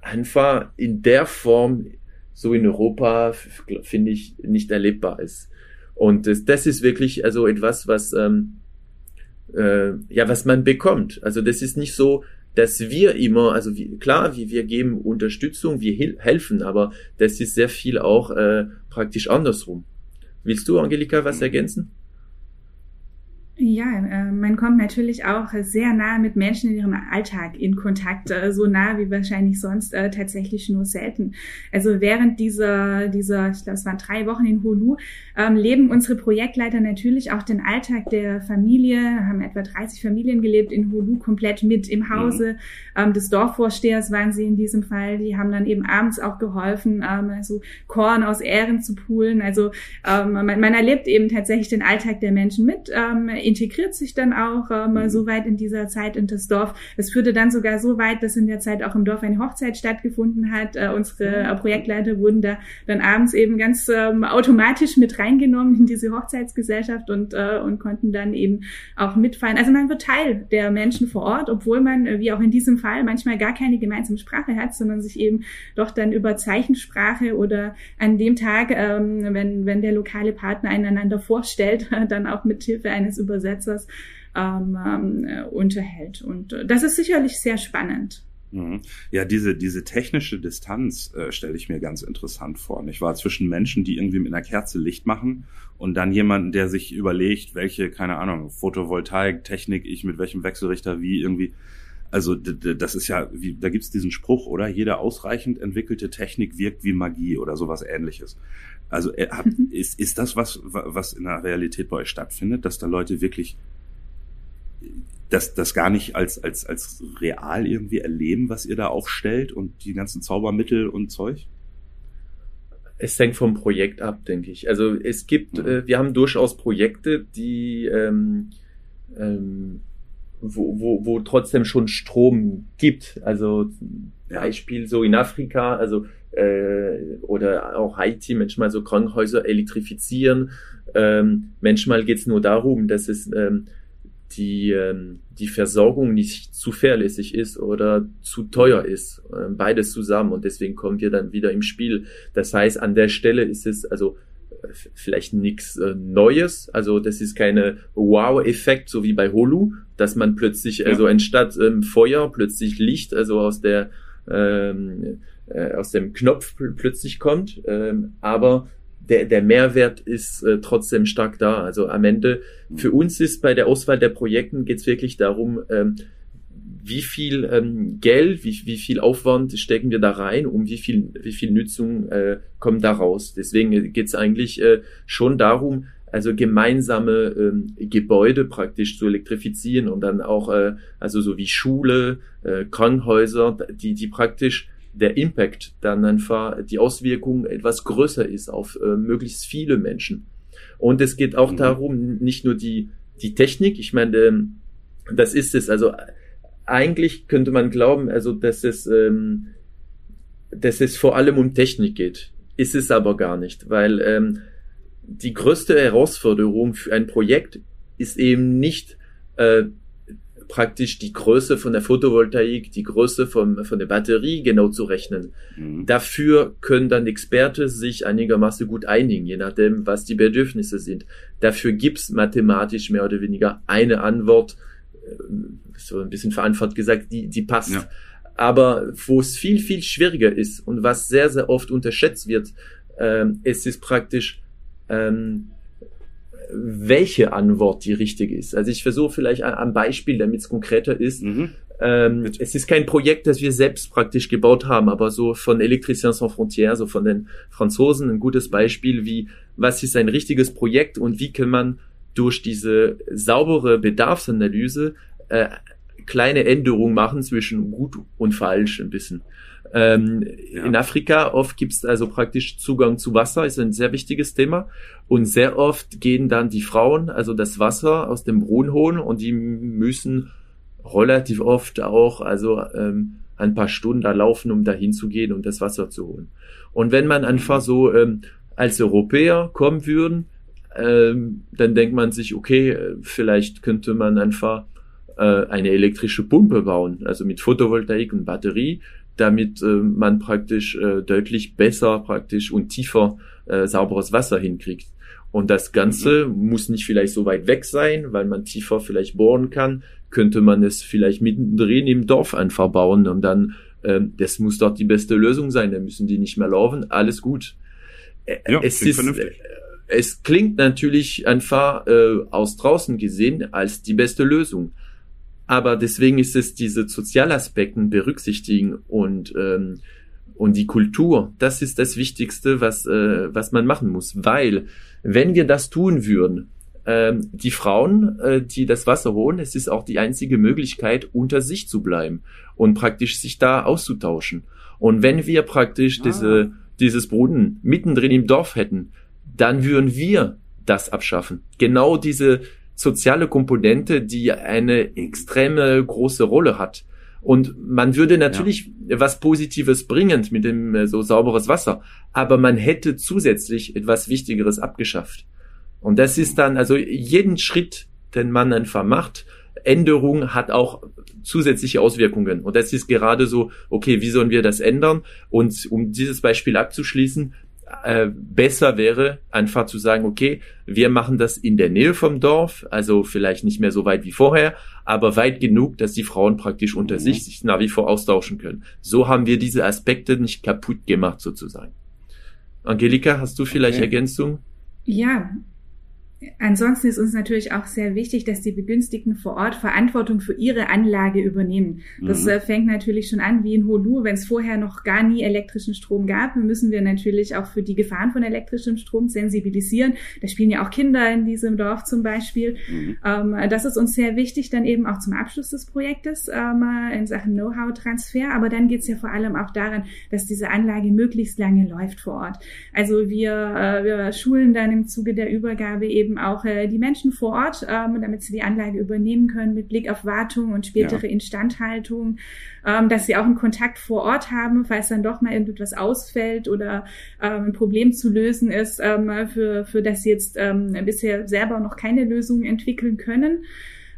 einfach in der Form so in Europa finde ich nicht erlebbar ist. Und das, das ist wirklich also etwas, was ähm, äh, ja was man bekommt. Also das ist nicht so, dass wir immer, also wie, klar, wie wir geben Unterstützung, wir helfen, aber das ist sehr viel auch äh, praktisch andersrum. Willst du, Angelika, was ergänzen? Ja, äh, man kommt natürlich auch sehr nah mit Menschen in ihrem Alltag in Kontakt, äh, so nah wie wahrscheinlich sonst äh, tatsächlich nur selten. Also während dieser, dieser, ich glaube, es waren drei Wochen in Hulu, ähm, leben unsere Projektleiter natürlich auch den Alltag der Familie, haben etwa 30 Familien gelebt in Hulu komplett mit im Hause. Mhm. Ähm, des Dorfvorstehers waren sie in diesem Fall, die haben dann eben abends auch geholfen, also Korn aus Ähren zu poolen. Also man, man, erlebt eben tatsächlich den Alltag der Menschen mit integriert sich dann auch äh, mal mhm. so weit in dieser Zeit in das Dorf. Es führte dann sogar so weit, dass in der Zeit auch im Dorf eine Hochzeit stattgefunden hat. Äh, unsere äh, Projektleiter wurden da dann abends eben ganz ähm, automatisch mit reingenommen in diese Hochzeitsgesellschaft und, äh, und konnten dann eben auch mitfallen. Also man wird Teil der Menschen vor Ort, obwohl man, äh, wie auch in diesem Fall, manchmal gar keine gemeinsame Sprache hat, sondern sich eben doch dann über Zeichensprache oder an dem Tag, ähm, wenn, wenn der lokale Partner einander vorstellt, dann auch mit Hilfe eines Übersetzers Übersetzers ähm, ähm, äh, unterhält. Und äh, das ist sicherlich sehr spannend. Mhm. Ja, diese, diese technische Distanz äh, stelle ich mir ganz interessant vor. Ich war zwischen Menschen, die irgendwie mit einer Kerze Licht machen und dann jemanden, der sich überlegt, welche, keine Ahnung, Photovoltaik-Technik ich mit welchem Wechselrichter wie irgendwie. Also das ist ja, wie, da gibt's diesen Spruch, oder? Jede ausreichend entwickelte Technik wirkt wie Magie oder sowas ähnliches. Also äh, hat, mhm. ist, ist das was, was in der Realität bei euch stattfindet, dass da Leute wirklich das, das gar nicht als, als, als real irgendwie erleben, was ihr da aufstellt und die ganzen Zaubermittel und Zeug? Es hängt vom Projekt ab, denke ich. Also es gibt, mhm. äh, wir haben durchaus Projekte, die ähm, ähm, wo, wo, wo trotzdem schon Strom gibt. Also Beispiel so in Afrika, also äh, oder auch Haiti, manchmal so Krankenhäuser elektrifizieren. Ähm, manchmal geht es nur darum, dass es ähm, die, ähm, die Versorgung nicht zu fairlässig ist oder zu teuer ist. Äh, beides zusammen und deswegen kommen wir dann wieder im Spiel. Das heißt, an der Stelle ist es also vielleicht nichts äh, Neues. Also das ist keine Wow-Effekt, so wie bei Holu, dass man plötzlich, ja. also anstatt ähm, Feuer plötzlich Licht, also aus der ähm, äh, aus dem Knopf plötzlich kommt. Ähm, aber der, der Mehrwert ist äh, trotzdem stark da. Also am Ende, für uns ist bei der Auswahl der Projekten geht es wirklich darum, ähm, wie viel ähm, Geld, wie, wie viel Aufwand stecken wir da rein, um wie viel, wie viel Nutzung äh, kommt da raus. Deswegen geht es eigentlich äh, schon darum, also gemeinsame ähm, Gebäude praktisch zu elektrifizieren und dann auch, äh, also so wie Schule, äh, Krankenhäuser, die, die praktisch der Impact dann einfach die Auswirkung etwas größer ist auf äh, möglichst viele Menschen. Und es geht auch mhm. darum, nicht nur die, die Technik, ich meine, ähm, das ist es, also eigentlich könnte man glauben, also dass es, ähm, dass es vor allem um Technik geht. Ist es aber gar nicht, weil ähm, die größte Herausforderung für ein Projekt ist eben nicht äh, praktisch die Größe von der Photovoltaik, die Größe von, von der Batterie genau zu rechnen. Mhm. Dafür können dann Experten sich einigermaßen gut einigen, je nachdem, was die Bedürfnisse sind. Dafür gibt's mathematisch mehr oder weniger eine Antwort, so ein bisschen verantwortlich gesagt, die, die passt. Ja. Aber wo es viel, viel schwieriger ist und was sehr, sehr oft unterschätzt wird, ähm, es ist praktisch, ähm, welche Antwort die richtige ist. Also ich versuche vielleicht ein Beispiel, damit es konkreter ist. Mhm. Ähm, es ist kein Projekt, das wir selbst praktisch gebaut haben, aber so von Electriciens Sans Frontières, so von den Franzosen, ein gutes Beispiel, wie was ist ein richtiges Projekt und wie kann man durch diese saubere Bedarfsanalyse äh, kleine Änderungen machen zwischen gut und falsch ein bisschen. Ähm, ja. In Afrika oft gibt es also praktisch Zugang zu Wasser, ist ein sehr wichtiges Thema. Und sehr oft gehen dann die Frauen, also das Wasser aus dem Brunnen holen und die müssen relativ oft auch also ähm, ein paar Stunden da laufen, um dahin zu gehen und das Wasser zu holen. Und wenn man einfach so ähm, als Europäer kommen würden, ähm, dann denkt man sich, okay, vielleicht könnte man einfach äh, eine elektrische Pumpe bauen, also mit Photovoltaik und Batterie damit äh, man praktisch äh, deutlich besser praktisch und tiefer äh, sauberes Wasser hinkriegt. Und das Ganze mhm. muss nicht vielleicht so weit weg sein, weil man tiefer vielleicht bohren kann. Könnte man es vielleicht mittendrin im Dorf einfach bauen und dann, äh, das muss dort die beste Lösung sein. Dann müssen die nicht mehr laufen. Alles gut. Äh, ja, es ist, vernünftig. Es klingt natürlich einfach äh, aus draußen gesehen als die beste Lösung. Aber deswegen ist es diese Sozialaspekten berücksichtigen und ähm, und die Kultur, das ist das Wichtigste, was äh, was man machen muss, weil wenn wir das tun würden, ähm, die Frauen, äh, die das Wasser holen, es ist auch die einzige Möglichkeit, unter sich zu bleiben und praktisch sich da auszutauschen. Und wenn wir praktisch ah. diese dieses Brunnen mittendrin im Dorf hätten, dann würden wir das abschaffen. Genau diese soziale Komponente, die eine extreme große Rolle hat. Und man würde natürlich ja. was Positives bringen mit dem äh, so sauberes Wasser, aber man hätte zusätzlich etwas Wichtigeres abgeschafft. Und das ist dann also jeden Schritt, den man einfach macht, Änderung hat auch zusätzliche Auswirkungen. Und das ist gerade so, okay, wie sollen wir das ändern? Und um dieses Beispiel abzuschließen, äh, besser wäre, einfach zu sagen, okay, wir machen das in der Nähe vom Dorf, also vielleicht nicht mehr so weit wie vorher, aber weit genug, dass die Frauen praktisch unter mhm. sich sich nach wie vor austauschen können. So haben wir diese Aspekte nicht kaputt gemacht sozusagen. Angelika, hast du vielleicht okay. Ergänzung? Ja, Ansonsten ist uns natürlich auch sehr wichtig, dass die Begünstigten vor Ort Verantwortung für ihre Anlage übernehmen. Das mhm. Äh, fängt natürlich schon an wie in Holu. Wenn es vorher noch gar nie elektrischen Strom gab, müssen wir natürlich auch für die Gefahren von elektrischem Strom sensibilisieren. Da spielen ja auch Kinder in diesem Dorf zum Beispiel. Mhm. Ähm, das ist uns sehr wichtig, dann eben auch zum Abschluss des Projektes ähm, in Sachen Know-how-Transfer. Aber dann geht es ja vor allem auch daran, dass diese Anlage möglichst lange läuft vor Ort. Also wir, äh, wir schulen dann im Zuge der Übergabe eben eben auch äh, die Menschen vor Ort, ähm, damit sie die Anlage übernehmen können mit Blick auf Wartung und spätere ja. Instandhaltung, ähm, dass sie auch einen Kontakt vor Ort haben, falls dann doch mal irgendetwas ausfällt oder ähm, ein Problem zu lösen ist, ähm, für, für das sie jetzt ähm, bisher selber noch keine Lösung entwickeln können.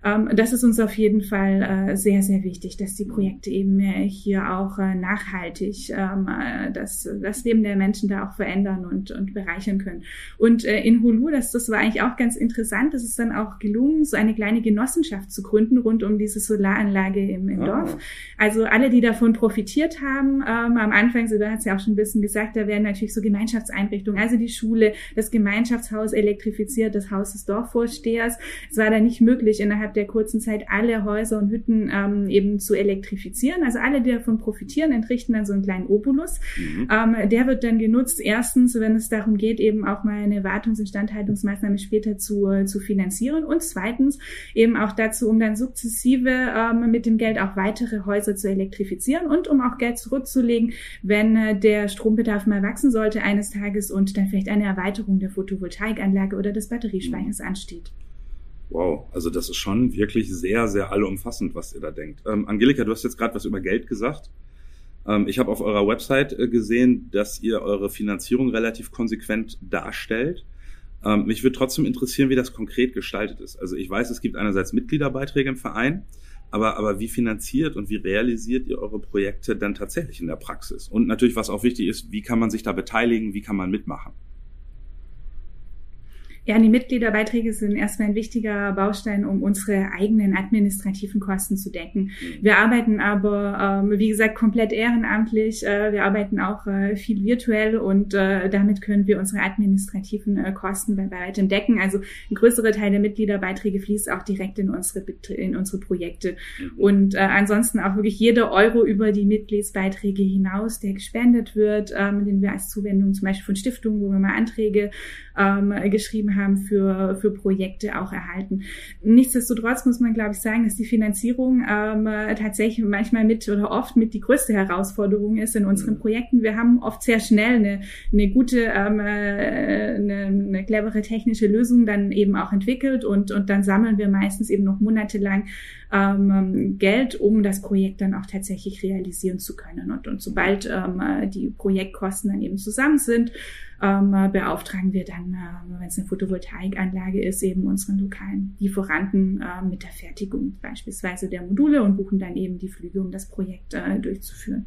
Ähm, das ist uns auf jeden Fall äh, sehr, sehr wichtig, dass die Projekte eben äh, hier auch äh, nachhaltig ähm, das, das Leben der Menschen da auch verändern und, und bereichern können. Und in Hulu, das, das war eigentlich auch ganz interessant, das ist dann auch gelungen, so eine kleine Genossenschaft zu gründen rund um diese Solaranlage im, im oh. Dorf. Also alle, die davon profitiert haben, ähm, am Anfang, so hat es ja auch schon ein bisschen gesagt, da werden natürlich so Gemeinschaftseinrichtungen, also die Schule, das Gemeinschaftshaus elektrifiziert, das Haus des Dorfvorstehers. Es war da nicht möglich, innerhalb innerhalb der kurzen Zeit alle Häuser und Hütten ähm, eben zu elektrifizieren. Also alle, die davon profitieren, entrichten dann so einen kleinen Obolus. Mhm. Ähm, der wird dann genutzt, erstens, wenn es darum geht, eben auch mal eine Wartungs- und Standhaltungsmaßnahme später zu, äh, zu finanzieren und zweitens eben auch dazu, um dann sukzessive ähm, mit dem Geld auch weitere Häuser zu elektrifizieren und um auch Geld zurückzulegen, wenn äh, der Strombedarf mal wachsen sollte eines Tages und dann vielleicht eine Erweiterung der Photovoltaikanlage oder des Batteriespeichers ansteht. Wow, also das ist schon wirklich sehr, sehr allumfassend, was ihr da denkt. Ähm, Angelika, du hast jetzt gerade was über Geld gesagt. Ähm, ich habe auf eurer Website äh, gesehen, dass ihr eure Finanzierung relativ konsequent darstellt. Ähm, mich würde trotzdem interessieren, wie das konkret gestaltet ist. Also ich weiß, es gibt einerseits Mitgliederbeiträge im Verein. Aber, aber wie finanziert und wie realisiert ihr eure Projekte dann tatsächlich in der Praxis? Und natürlich, was auch wichtig ist, wie kann man sich da beteiligen, wie kann man mitmachen? Ja, die Mitgliederbeiträge sind erstmal ein wichtiger Baustein, um unsere eigenen administrativen Kosten zu decken. Mhm. Wir arbeiten aber, ähm, wie gesagt, komplett ehrenamtlich. Äh, wir arbeiten auch äh, viel virtuell und äh, damit können wir unsere administrativen äh, Kosten bei weitem decken. Also ein größerer Teil der Mitgliederbeiträge fließt auch direkt in unsere, in unsere Projekte. Mhm. Und äh, ansonsten auch wirklich jeder Euro über die Mitgliedsbeiträge hinaus, der gespendet wird, ähm, den wir als Zuwendung zum Beispiel von Stiftungen, wo wir mal Anträge ähm, geschrieben haben für, für Projekte auch erhalten. Nichtsdestotrotz muss man, glaube ich, sagen, dass die Finanzierung ähm, tatsächlich manchmal mit oder oft mit die größte Herausforderung ist in unseren mhm. Projekten. Wir haben oft sehr schnell eine, eine gute, ähm, äh, eine, eine clevere technische Lösung dann eben auch entwickelt und, und dann sammeln wir meistens eben noch monatelang ähm, Geld, um das Projekt dann auch tatsächlich realisieren zu können. Und, und sobald ähm, die Projektkosten dann eben zusammen sind, ähm, beauftragen wir dann, äh, wenn es eine Photovoltaikanlage ist, eben unseren lokalen Lieferanten äh, mit der Fertigung beispielsweise der Module und buchen dann eben die Flüge, um das Projekt äh, durchzuführen.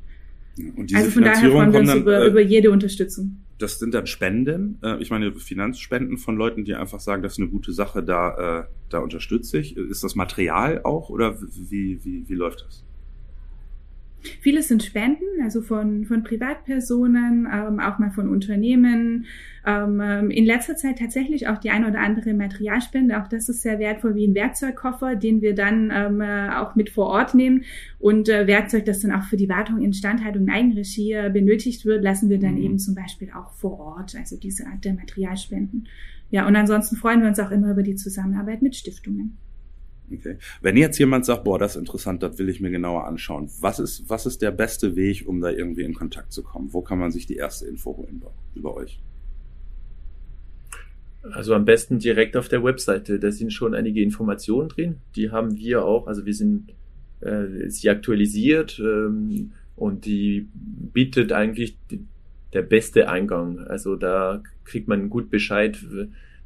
also von daher freuen wir uns dann, über, äh, über jede Unterstützung. Das sind dann Spenden, äh, ich meine Finanzspenden von Leuten, die einfach sagen, das ist eine gute Sache, da, äh, da unterstütze ich. Ist das Material auch oder wie, wie, wie läuft das? Vieles sind Spenden, also von, von Privatpersonen, ähm, auch mal von Unternehmen. Ähm, ähm, in letzter Zeit tatsächlich auch die ein oder andere Materialspende. Auch das ist sehr wertvoll wie ein Werkzeugkoffer, den wir dann ähm, äh, auch mit vor Ort nehmen. Und äh, Werkzeug, das dann auch für die Wartung, Instandhaltung in Eigenregie äh, benötigt wird, lassen wir dann mhm. eben zum Beispiel auch vor Ort. Also diese Art der Materialspenden. Ja, und ansonsten freuen wir uns auch immer über die Zusammenarbeit mit Stiftungen. Okay. Wenn jetzt jemand sagt, boah, das ist interessant, das will ich mir genauer anschauen, was ist, was ist der beste Weg, um da irgendwie in Kontakt zu kommen? Wo kann man sich die erste Info holen über euch? Also am besten direkt auf der Webseite. Da sind schon einige Informationen drin. Die haben wir auch. Also wir sind äh, sie aktualisiert ähm, und die bietet eigentlich die, der beste Eingang. Also da kriegt man gut Bescheid,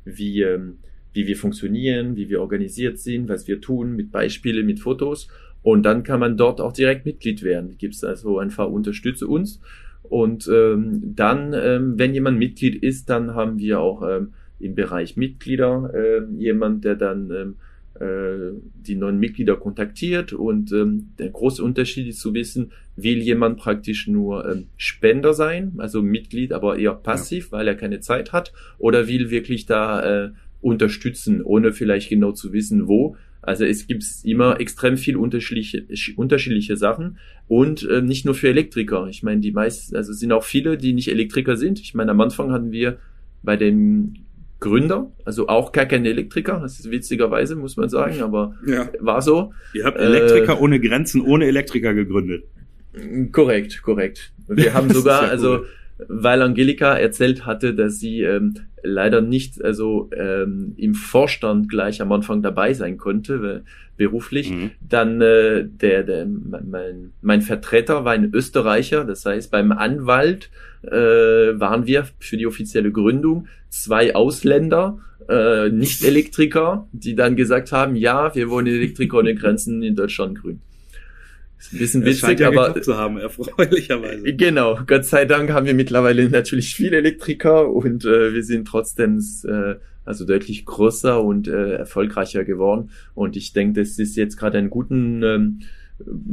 wie ähm, wie wir funktionieren, wie wir organisiert sind, was wir tun, mit Beispielen, mit Fotos. Und dann kann man dort auch direkt Mitglied werden. Gibt es also einfach unterstütze uns. Und ähm, dann, ähm, wenn jemand Mitglied ist, dann haben wir auch ähm, im Bereich Mitglieder äh, jemand, der dann ähm, äh, die neuen Mitglieder kontaktiert. Und ähm, der große Unterschied ist zu wissen, will jemand praktisch nur ähm, Spender sein, also Mitglied, aber eher passiv, ja. weil er keine Zeit hat, oder will wirklich da äh, unterstützen, ohne vielleicht genau zu wissen, wo. Also es gibt immer extrem viel unterschiedliche, unterschiedliche Sachen und äh, nicht nur für Elektriker. Ich meine, die meisten, also es sind auch viele, die nicht Elektriker sind. Ich meine, am Anfang hatten wir bei dem Gründer, also auch gar kein Elektriker, das ist witzigerweise, muss man sagen, aber ja. war so. Ihr habt Elektriker äh, ohne Grenzen, ohne Elektriker gegründet. Korrekt, korrekt. Wir haben sogar, ja also cool weil Angelika erzählt hatte, dass sie ähm, leider nicht also ähm, im Vorstand gleich am Anfang dabei sein konnte, beruflich. Mhm. Dann äh, der, der mein, mein Vertreter war ein Österreicher, das heißt beim Anwalt äh, waren wir für die offizielle Gründung zwei Ausländer, äh, nicht Elektriker, die dann gesagt haben, ja, wir wollen Elektriker ohne Grenzen in Deutschland gründen. Ist ein bisschen witzig, scheint ja aber zu haben, erfreulicherweise. Genau, Gott sei Dank haben wir mittlerweile natürlich viele Elektriker und äh, wir sind trotzdem äh, also deutlich größer und äh, erfolgreicher geworden. Und ich denke, das ist jetzt gerade einen guten ähm,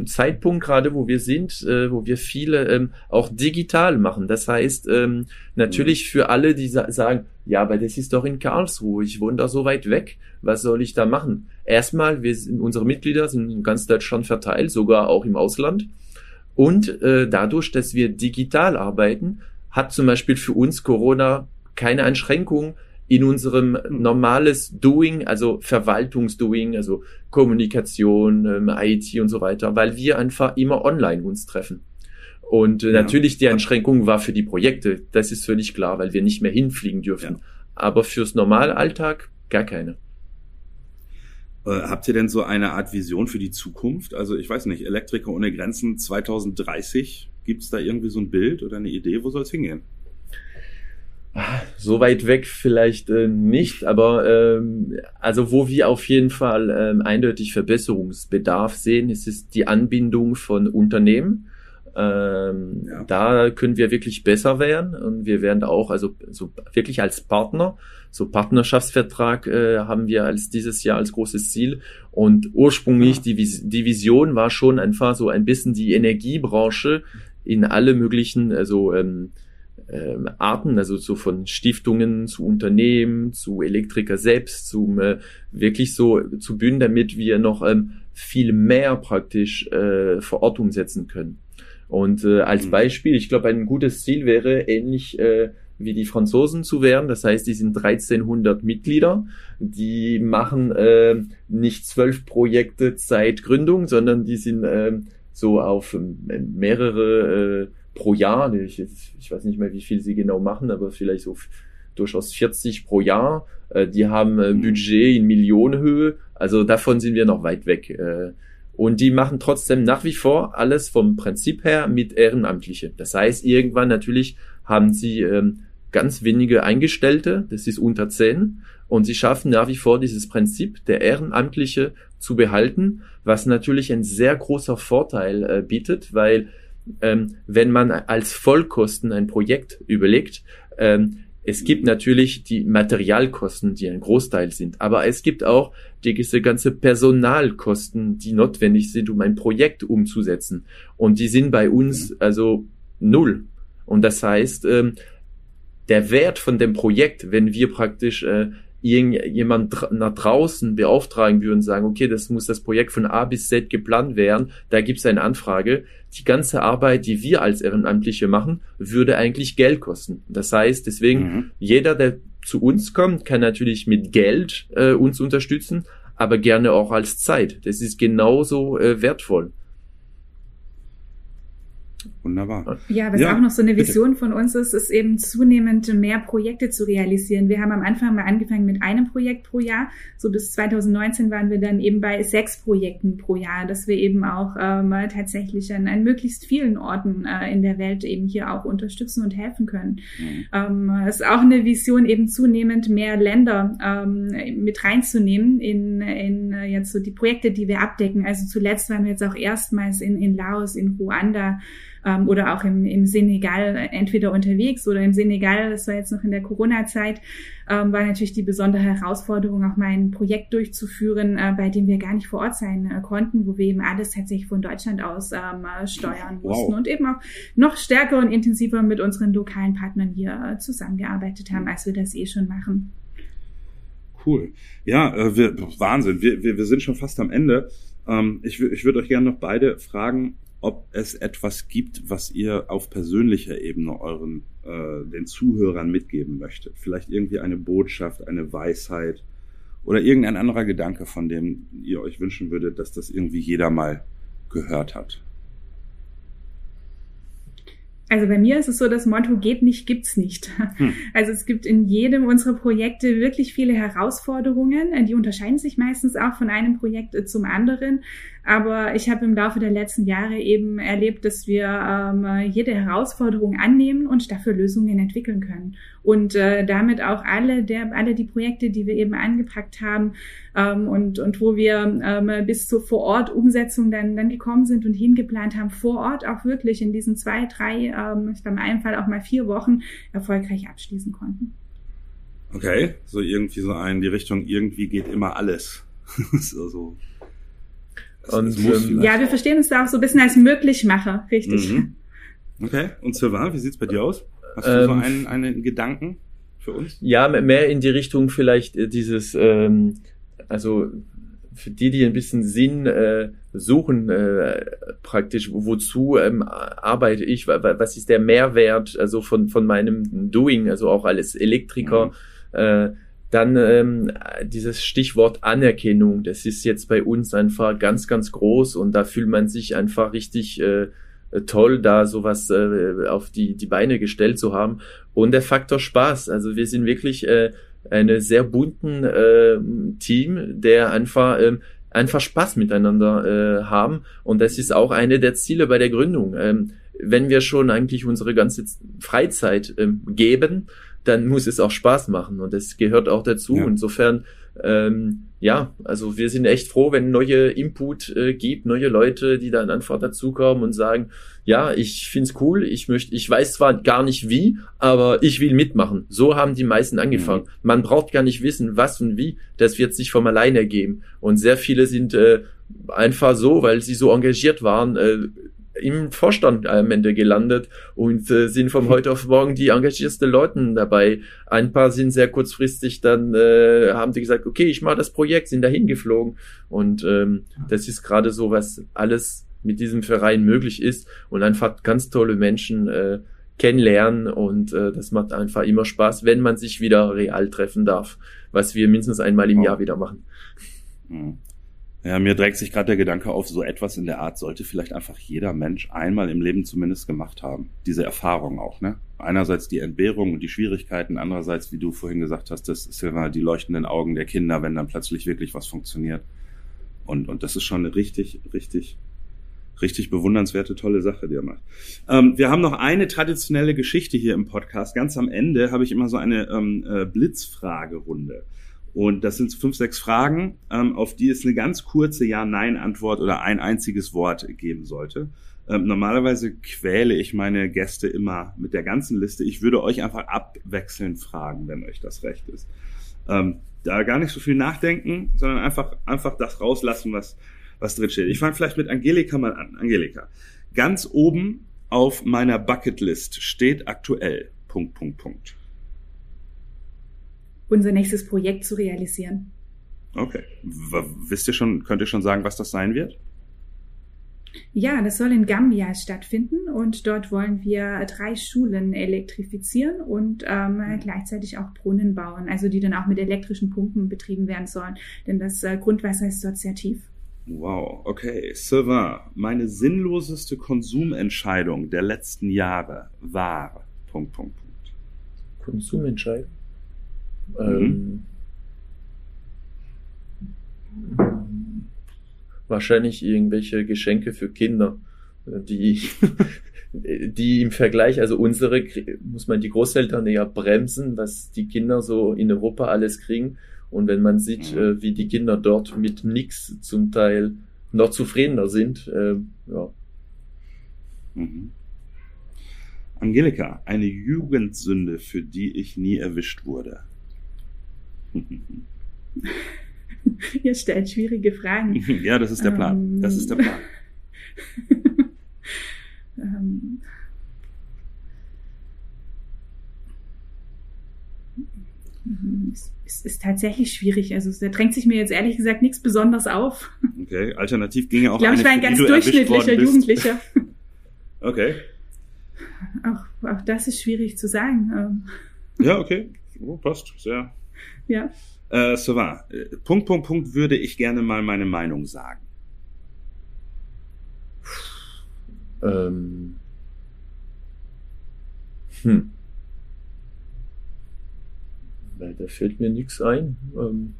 Zeitpunkt gerade, wo wir sind, äh, wo wir viele ähm, auch digital machen. Das heißt, ähm, natürlich für alle, die sa sagen, ja, aber das ist doch in Karlsruhe, ich wohne da so weit weg, was soll ich da machen? Erstmal, wir sind, unsere Mitglieder sind in ganz Deutschland verteilt, sogar auch im Ausland. Und äh, dadurch, dass wir digital arbeiten, hat zum Beispiel für uns Corona keine Einschränkung, in unserem normales Doing, also Verwaltungsdoing, also Kommunikation, ähm, IT und so weiter, weil wir einfach immer online uns treffen. Und äh, ja. natürlich die Einschränkung war für die Projekte, das ist völlig klar, weil wir nicht mehr hinfliegen dürfen. Ja. Aber fürs normale Alltag gar keine. Äh, habt ihr denn so eine Art Vision für die Zukunft? Also ich weiß nicht, Elektriker ohne Grenzen 2030, gibt es da irgendwie so ein Bild oder eine Idee, wo soll es hingehen? So weit weg vielleicht äh, nicht, aber ähm, also wo wir auf jeden Fall ähm, eindeutig Verbesserungsbedarf sehen, ist es die Anbindung von Unternehmen. Ähm, ja. Da können wir wirklich besser werden und wir werden auch also so wirklich als Partner, so Partnerschaftsvertrag äh, haben wir als dieses Jahr als großes Ziel und ursprünglich ja. die, die Vision war schon einfach so ein bisschen die Energiebranche in alle möglichen also ähm, ähm, Arten, also so von Stiftungen zu Unternehmen, zu Elektriker selbst, zum äh, wirklich so zu bünden, damit wir noch ähm, viel mehr praktisch äh, vor Ort umsetzen können. Und äh, als mhm. Beispiel, ich glaube, ein gutes Ziel wäre ähnlich äh, wie die Franzosen zu werden. Das heißt, die sind 1300 Mitglieder. Die machen äh, nicht zwölf Projekte seit Gründung, sondern die sind äh, so auf äh, mehrere äh, pro Jahr. Ich, ich weiß nicht mehr, wie viel sie genau machen, aber vielleicht so durchaus 40 pro Jahr. Äh, die haben äh, mhm. Budget in Millionenhöhe. Also davon sind wir noch weit weg. Äh, und die machen trotzdem nach wie vor alles vom Prinzip her mit Ehrenamtliche. Das heißt, irgendwann natürlich haben sie ähm, ganz wenige Eingestellte, das ist unter zehn, und sie schaffen nach wie vor dieses Prinzip der Ehrenamtliche zu behalten, was natürlich ein sehr großer Vorteil äh, bietet, weil ähm, wenn man als Vollkosten ein Projekt überlegt, ähm, es gibt natürlich die Materialkosten, die ein Großteil sind, aber es gibt auch diese ganze Personalkosten, die notwendig sind, um ein Projekt umzusetzen. Und die sind bei uns also null. Und das heißt, ähm, der Wert von dem Projekt, wenn wir praktisch äh, irgendjemand nach draußen beauftragen würden und sagen, okay, das muss das Projekt von A bis Z geplant werden, da gibt es eine Anfrage. Die ganze Arbeit, die wir als Ehrenamtliche machen, würde eigentlich Geld kosten. Das heißt, deswegen, mhm. jeder, der zu uns kommt, kann natürlich mit Geld äh, uns unterstützen, aber gerne auch als Zeit. Das ist genauso äh, wertvoll. Wunderbar. Ja, was ja, auch noch so eine Vision bitte. von uns ist, ist eben zunehmend mehr Projekte zu realisieren. Wir haben am Anfang mal angefangen mit einem Projekt pro Jahr. So bis 2019 waren wir dann eben bei sechs Projekten pro Jahr, dass wir eben auch ähm, tatsächlich an, an möglichst vielen Orten äh, in der Welt eben hier auch unterstützen und helfen können. Mhm. Ähm, ist auch eine Vision, eben zunehmend mehr Länder ähm, mit reinzunehmen in, in äh, jetzt so die Projekte, die wir abdecken. Also zuletzt waren wir jetzt auch erstmals in, in Laos, in Ruanda, ähm, oder auch im, im Senegal entweder unterwegs oder im Senegal, das war jetzt noch in der Corona-Zeit, ähm, war natürlich die besondere Herausforderung, auch mal ein Projekt durchzuführen, äh, bei dem wir gar nicht vor Ort sein äh, konnten, wo wir eben alles tatsächlich von Deutschland aus ähm, äh, steuern mussten wow. und eben auch noch stärker und intensiver mit unseren lokalen Partnern hier äh, zusammengearbeitet haben, als wir das eh schon machen. Cool. Ja, äh, wir, Wahnsinn. Wir, wir, wir sind schon fast am Ende. Ähm, ich ich würde euch gerne noch beide fragen, ob es etwas gibt, was ihr auf persönlicher Ebene euren äh, den Zuhörern mitgeben möchtet. Vielleicht irgendwie eine Botschaft, eine Weisheit oder irgendein anderer Gedanke, von dem ihr euch wünschen würdet, dass das irgendwie jeder mal gehört hat. Also bei mir ist es so, das Motto geht nicht, gibt's nicht. Hm. Also es gibt in jedem unserer Projekte wirklich viele Herausforderungen. Die unterscheiden sich meistens auch von einem Projekt zum anderen. Aber ich habe im Laufe der letzten Jahre eben erlebt, dass wir ähm, jede Herausforderung annehmen und dafür Lösungen entwickeln können. Und äh, damit auch alle der, alle die Projekte, die wir eben angepackt haben ähm, und, und wo wir ähm, bis zur Vor-Ort-Umsetzung dann, dann gekommen sind und hingeplant haben, vor Ort auch wirklich in diesen zwei, drei, ähm, ich glaube in einem Fall auch mal vier Wochen erfolgreich abschließen konnten. Okay, so irgendwie so ein, die Richtung, irgendwie geht immer alles. so und, ähm, ja, wir verstehen uns da auch so ein bisschen als Möglichmacher, richtig. Mhm. Okay, und Sylvain, wie sieht's bei dir aus? Hast du ähm, so einen, einen Gedanken für uns? Ja, mehr in die Richtung vielleicht äh, dieses, ähm, also für die, die ein bisschen Sinn äh, suchen, äh, praktisch, wozu ähm, arbeite ich, was ist der Mehrwert also von, von meinem Doing, also auch als Elektriker. Mhm. Äh, dann ähm, dieses Stichwort Anerkennung, das ist jetzt bei uns einfach ganz, ganz groß und da fühlt man sich einfach richtig äh, toll, da sowas äh, auf die, die Beine gestellt zu haben. Und der Faktor Spaß, also wir sind wirklich äh, eine sehr bunten äh, Team, der einfach ähm, einfach Spaß miteinander äh, haben und das ist auch eine der Ziele bei der Gründung. Ähm, wenn wir schon eigentlich unsere ganze Freizeit ähm, geben, dann muss es auch Spaß machen und das gehört auch dazu. Ja. Insofern, ähm, ja, also wir sind echt froh, wenn neue Input äh, gibt, neue Leute, die dann einfach dazukommen und sagen, ja, ich find's cool, ich möchte, ich weiß zwar gar nicht wie, aber ich will mitmachen. So haben die meisten angefangen. Mhm. Man braucht gar nicht wissen, was und wie, das wird sich von alleine ergeben. Und sehr viele sind äh, einfach so, weil sie so engagiert waren, äh, im Vorstand am Ende gelandet und äh, sind von heute auf morgen die engagiersten Leuten dabei. Ein paar sind sehr kurzfristig dann, äh, haben die gesagt, okay, ich mache das Projekt, sind dahin geflogen. Und ähm, das ist gerade so, was alles mit diesem Verein möglich ist und einfach ganz tolle Menschen äh, kennenlernen und äh, das macht einfach immer Spaß, wenn man sich wieder real treffen darf, was wir mindestens einmal im Jahr wieder machen. Mhm. Ja, mir drängt sich gerade der Gedanke auf, so etwas in der Art sollte vielleicht einfach jeder Mensch einmal im Leben zumindest gemacht haben. Diese Erfahrung auch, ne? Einerseits die Entbehrung und die Schwierigkeiten, andererseits, wie du vorhin gesagt hast, das ist ja die leuchtenden Augen der Kinder, wenn dann plötzlich wirklich was funktioniert. Und, und das ist schon eine richtig, richtig, richtig bewundernswerte, tolle Sache, die er macht. Ähm, wir haben noch eine traditionelle Geschichte hier im Podcast. Ganz am Ende habe ich immer so eine ähm, äh, Blitzfragerunde. Und das sind fünf, sechs Fragen, ähm, auf die es eine ganz kurze Ja-Nein-Antwort oder ein einziges Wort geben sollte. Ähm, normalerweise quäle ich meine Gäste immer mit der ganzen Liste. Ich würde euch einfach abwechselnd fragen, wenn euch das recht ist. Ähm, da gar nicht so viel nachdenken, sondern einfach, einfach das rauslassen, was, was drin steht. Ich fange vielleicht mit Angelika mal an. Angelika. Ganz oben auf meiner Bucketlist steht aktuell Punkt, Punkt, Punkt unser nächstes Projekt zu realisieren. Okay. Wisst ihr schon, könnt ihr schon sagen, was das sein wird? Ja, das soll in Gambia stattfinden und dort wollen wir drei Schulen elektrifizieren und ähm, gleichzeitig auch Brunnen bauen, also die dann auch mit elektrischen Pumpen betrieben werden sollen, denn das äh, Grundwasser ist dort sehr tief. Wow, okay. Sylvain, meine sinnloseste Konsumentscheidung der letzten Jahre war. Punkt, Punkt, Punkt. Konsumentscheidung? Ähm, wahrscheinlich irgendwelche Geschenke für Kinder, die, die im Vergleich, also unsere, muss man die Großeltern eher bremsen, was die Kinder so in Europa alles kriegen. Und wenn man sieht, mhm. äh, wie die Kinder dort mit nix zum Teil noch zufriedener sind, äh, ja. Mhm. Angelika, eine Jugendsünde, für die ich nie erwischt wurde. Ihr stellt schwierige Fragen. Ja, das ist der Plan. Das ist der Plan. ähm, es, es ist tatsächlich schwierig. Also da drängt sich mir jetzt ehrlich gesagt nichts besonders auf. Okay, alternativ ginge auch Ich glaube, ich war ein ganz durchschnittlicher Jugendlicher. okay. Auch, auch das ist schwierig zu sagen. Ähm. Ja, okay. Oh, passt. Sehr, ja. Äh, so war. Punkt, Punkt, Punkt würde ich gerne mal meine Meinung sagen. Ähm. Hm. Da fällt mir nichts ein. Ähm.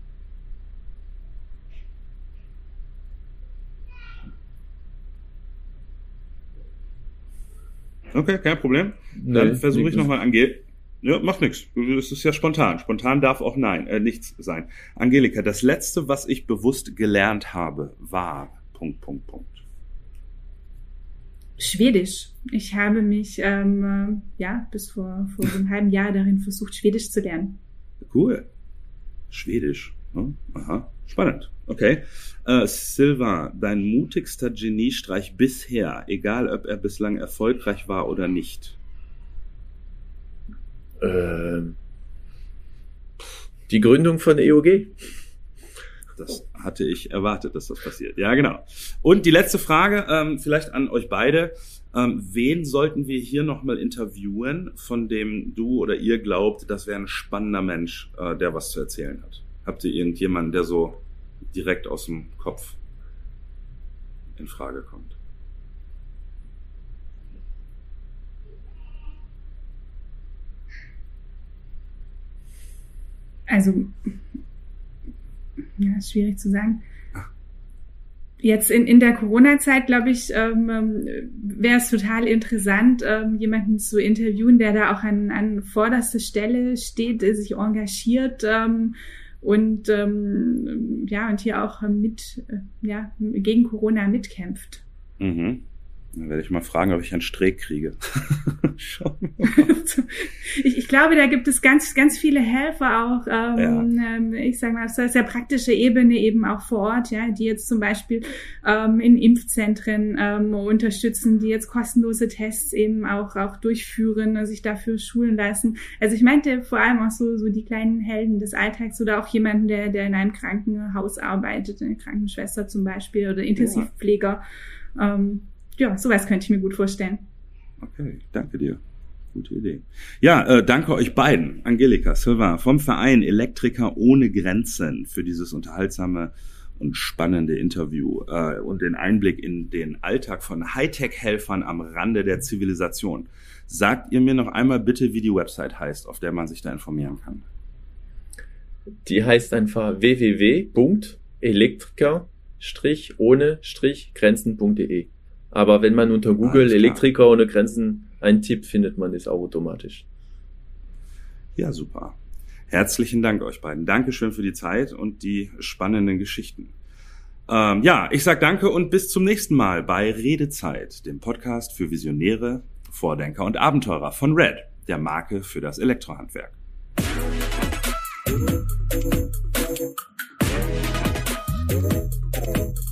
Okay, kein Problem. Dann nee, versuche ich nochmal Angel ja, macht nichts. Es ist ja spontan. Spontan darf auch nein, äh, nichts sein. Angelika, das letzte, was ich bewusst gelernt habe, war Punkt, Punkt, Punkt. Schwedisch. Ich habe mich ähm, äh, ja bis vor, vor einem halben Jahr darin versucht, Schwedisch zu lernen. Cool. Schwedisch. Hm? Aha. Spannend. Okay. Äh, Silva, dein mutigster Geniestreich bisher, egal ob er bislang erfolgreich war oder nicht. Äh, die Gründung von EOG. Das hatte ich erwartet, dass das passiert. Ja, genau. Und die letzte Frage, ähm, vielleicht an euch beide. Ähm, wen sollten wir hier nochmal interviewen, von dem du oder ihr glaubt, das wäre ein spannender Mensch, äh, der was zu erzählen hat? Habt ihr irgendjemanden, der so direkt aus dem Kopf in Frage kommt? Also, ja, ist schwierig zu sagen. Jetzt in, in der Corona-Zeit, glaube ich, ähm, ähm wäre es total interessant, ähm, jemanden zu interviewen, der da auch an, an vorderster Stelle steht, sich engagiert ähm, und ähm, ja und hier auch mit äh, ja gegen Corona mitkämpft. Mhm. Dann werde ich mal fragen, ob ich einen Streeck kriege. ich, ich, glaube, da gibt es ganz, ganz viele Helfer auch, ähm, ja. Ähm, ich sage mal, auf sehr praktische Ebene eben auch vor Ort, ja, die jetzt zum Beispiel ähm, in Impfzentren ähm, unterstützen, die jetzt kostenlose Tests eben auch, auch durchführen, sich dafür schulen lassen. Also ich meinte vor allem auch so, so die kleinen Helden des Alltags oder auch jemanden, der, der in einem Krankenhaus arbeitet, eine Krankenschwester zum Beispiel oder Intensivpfleger. Ja. Ähm, ja, sowas könnte ich mir gut vorstellen. Okay, danke dir. Gute Idee. Ja, äh, danke euch beiden, Angelika, Sylvain, vom Verein Elektriker ohne Grenzen für dieses unterhaltsame und spannende Interview äh, und den Einblick in den Alltag von Hightech-Helfern am Rande der Zivilisation. Sagt ihr mir noch einmal bitte, wie die Website heißt, auf der man sich da informieren kann? Die heißt einfach www.elektriker-ohne-grenzen.de. Aber wenn man unter Google Elektriker ohne Grenzen einen Tipp findet man ist auch automatisch. Ja, super. Herzlichen Dank euch beiden. Dankeschön für die Zeit und die spannenden Geschichten. Ähm, ja, ich sag danke und bis zum nächsten Mal bei Redezeit, dem Podcast für Visionäre, Vordenker und Abenteurer von Red, der Marke für das Elektrohandwerk. Thank.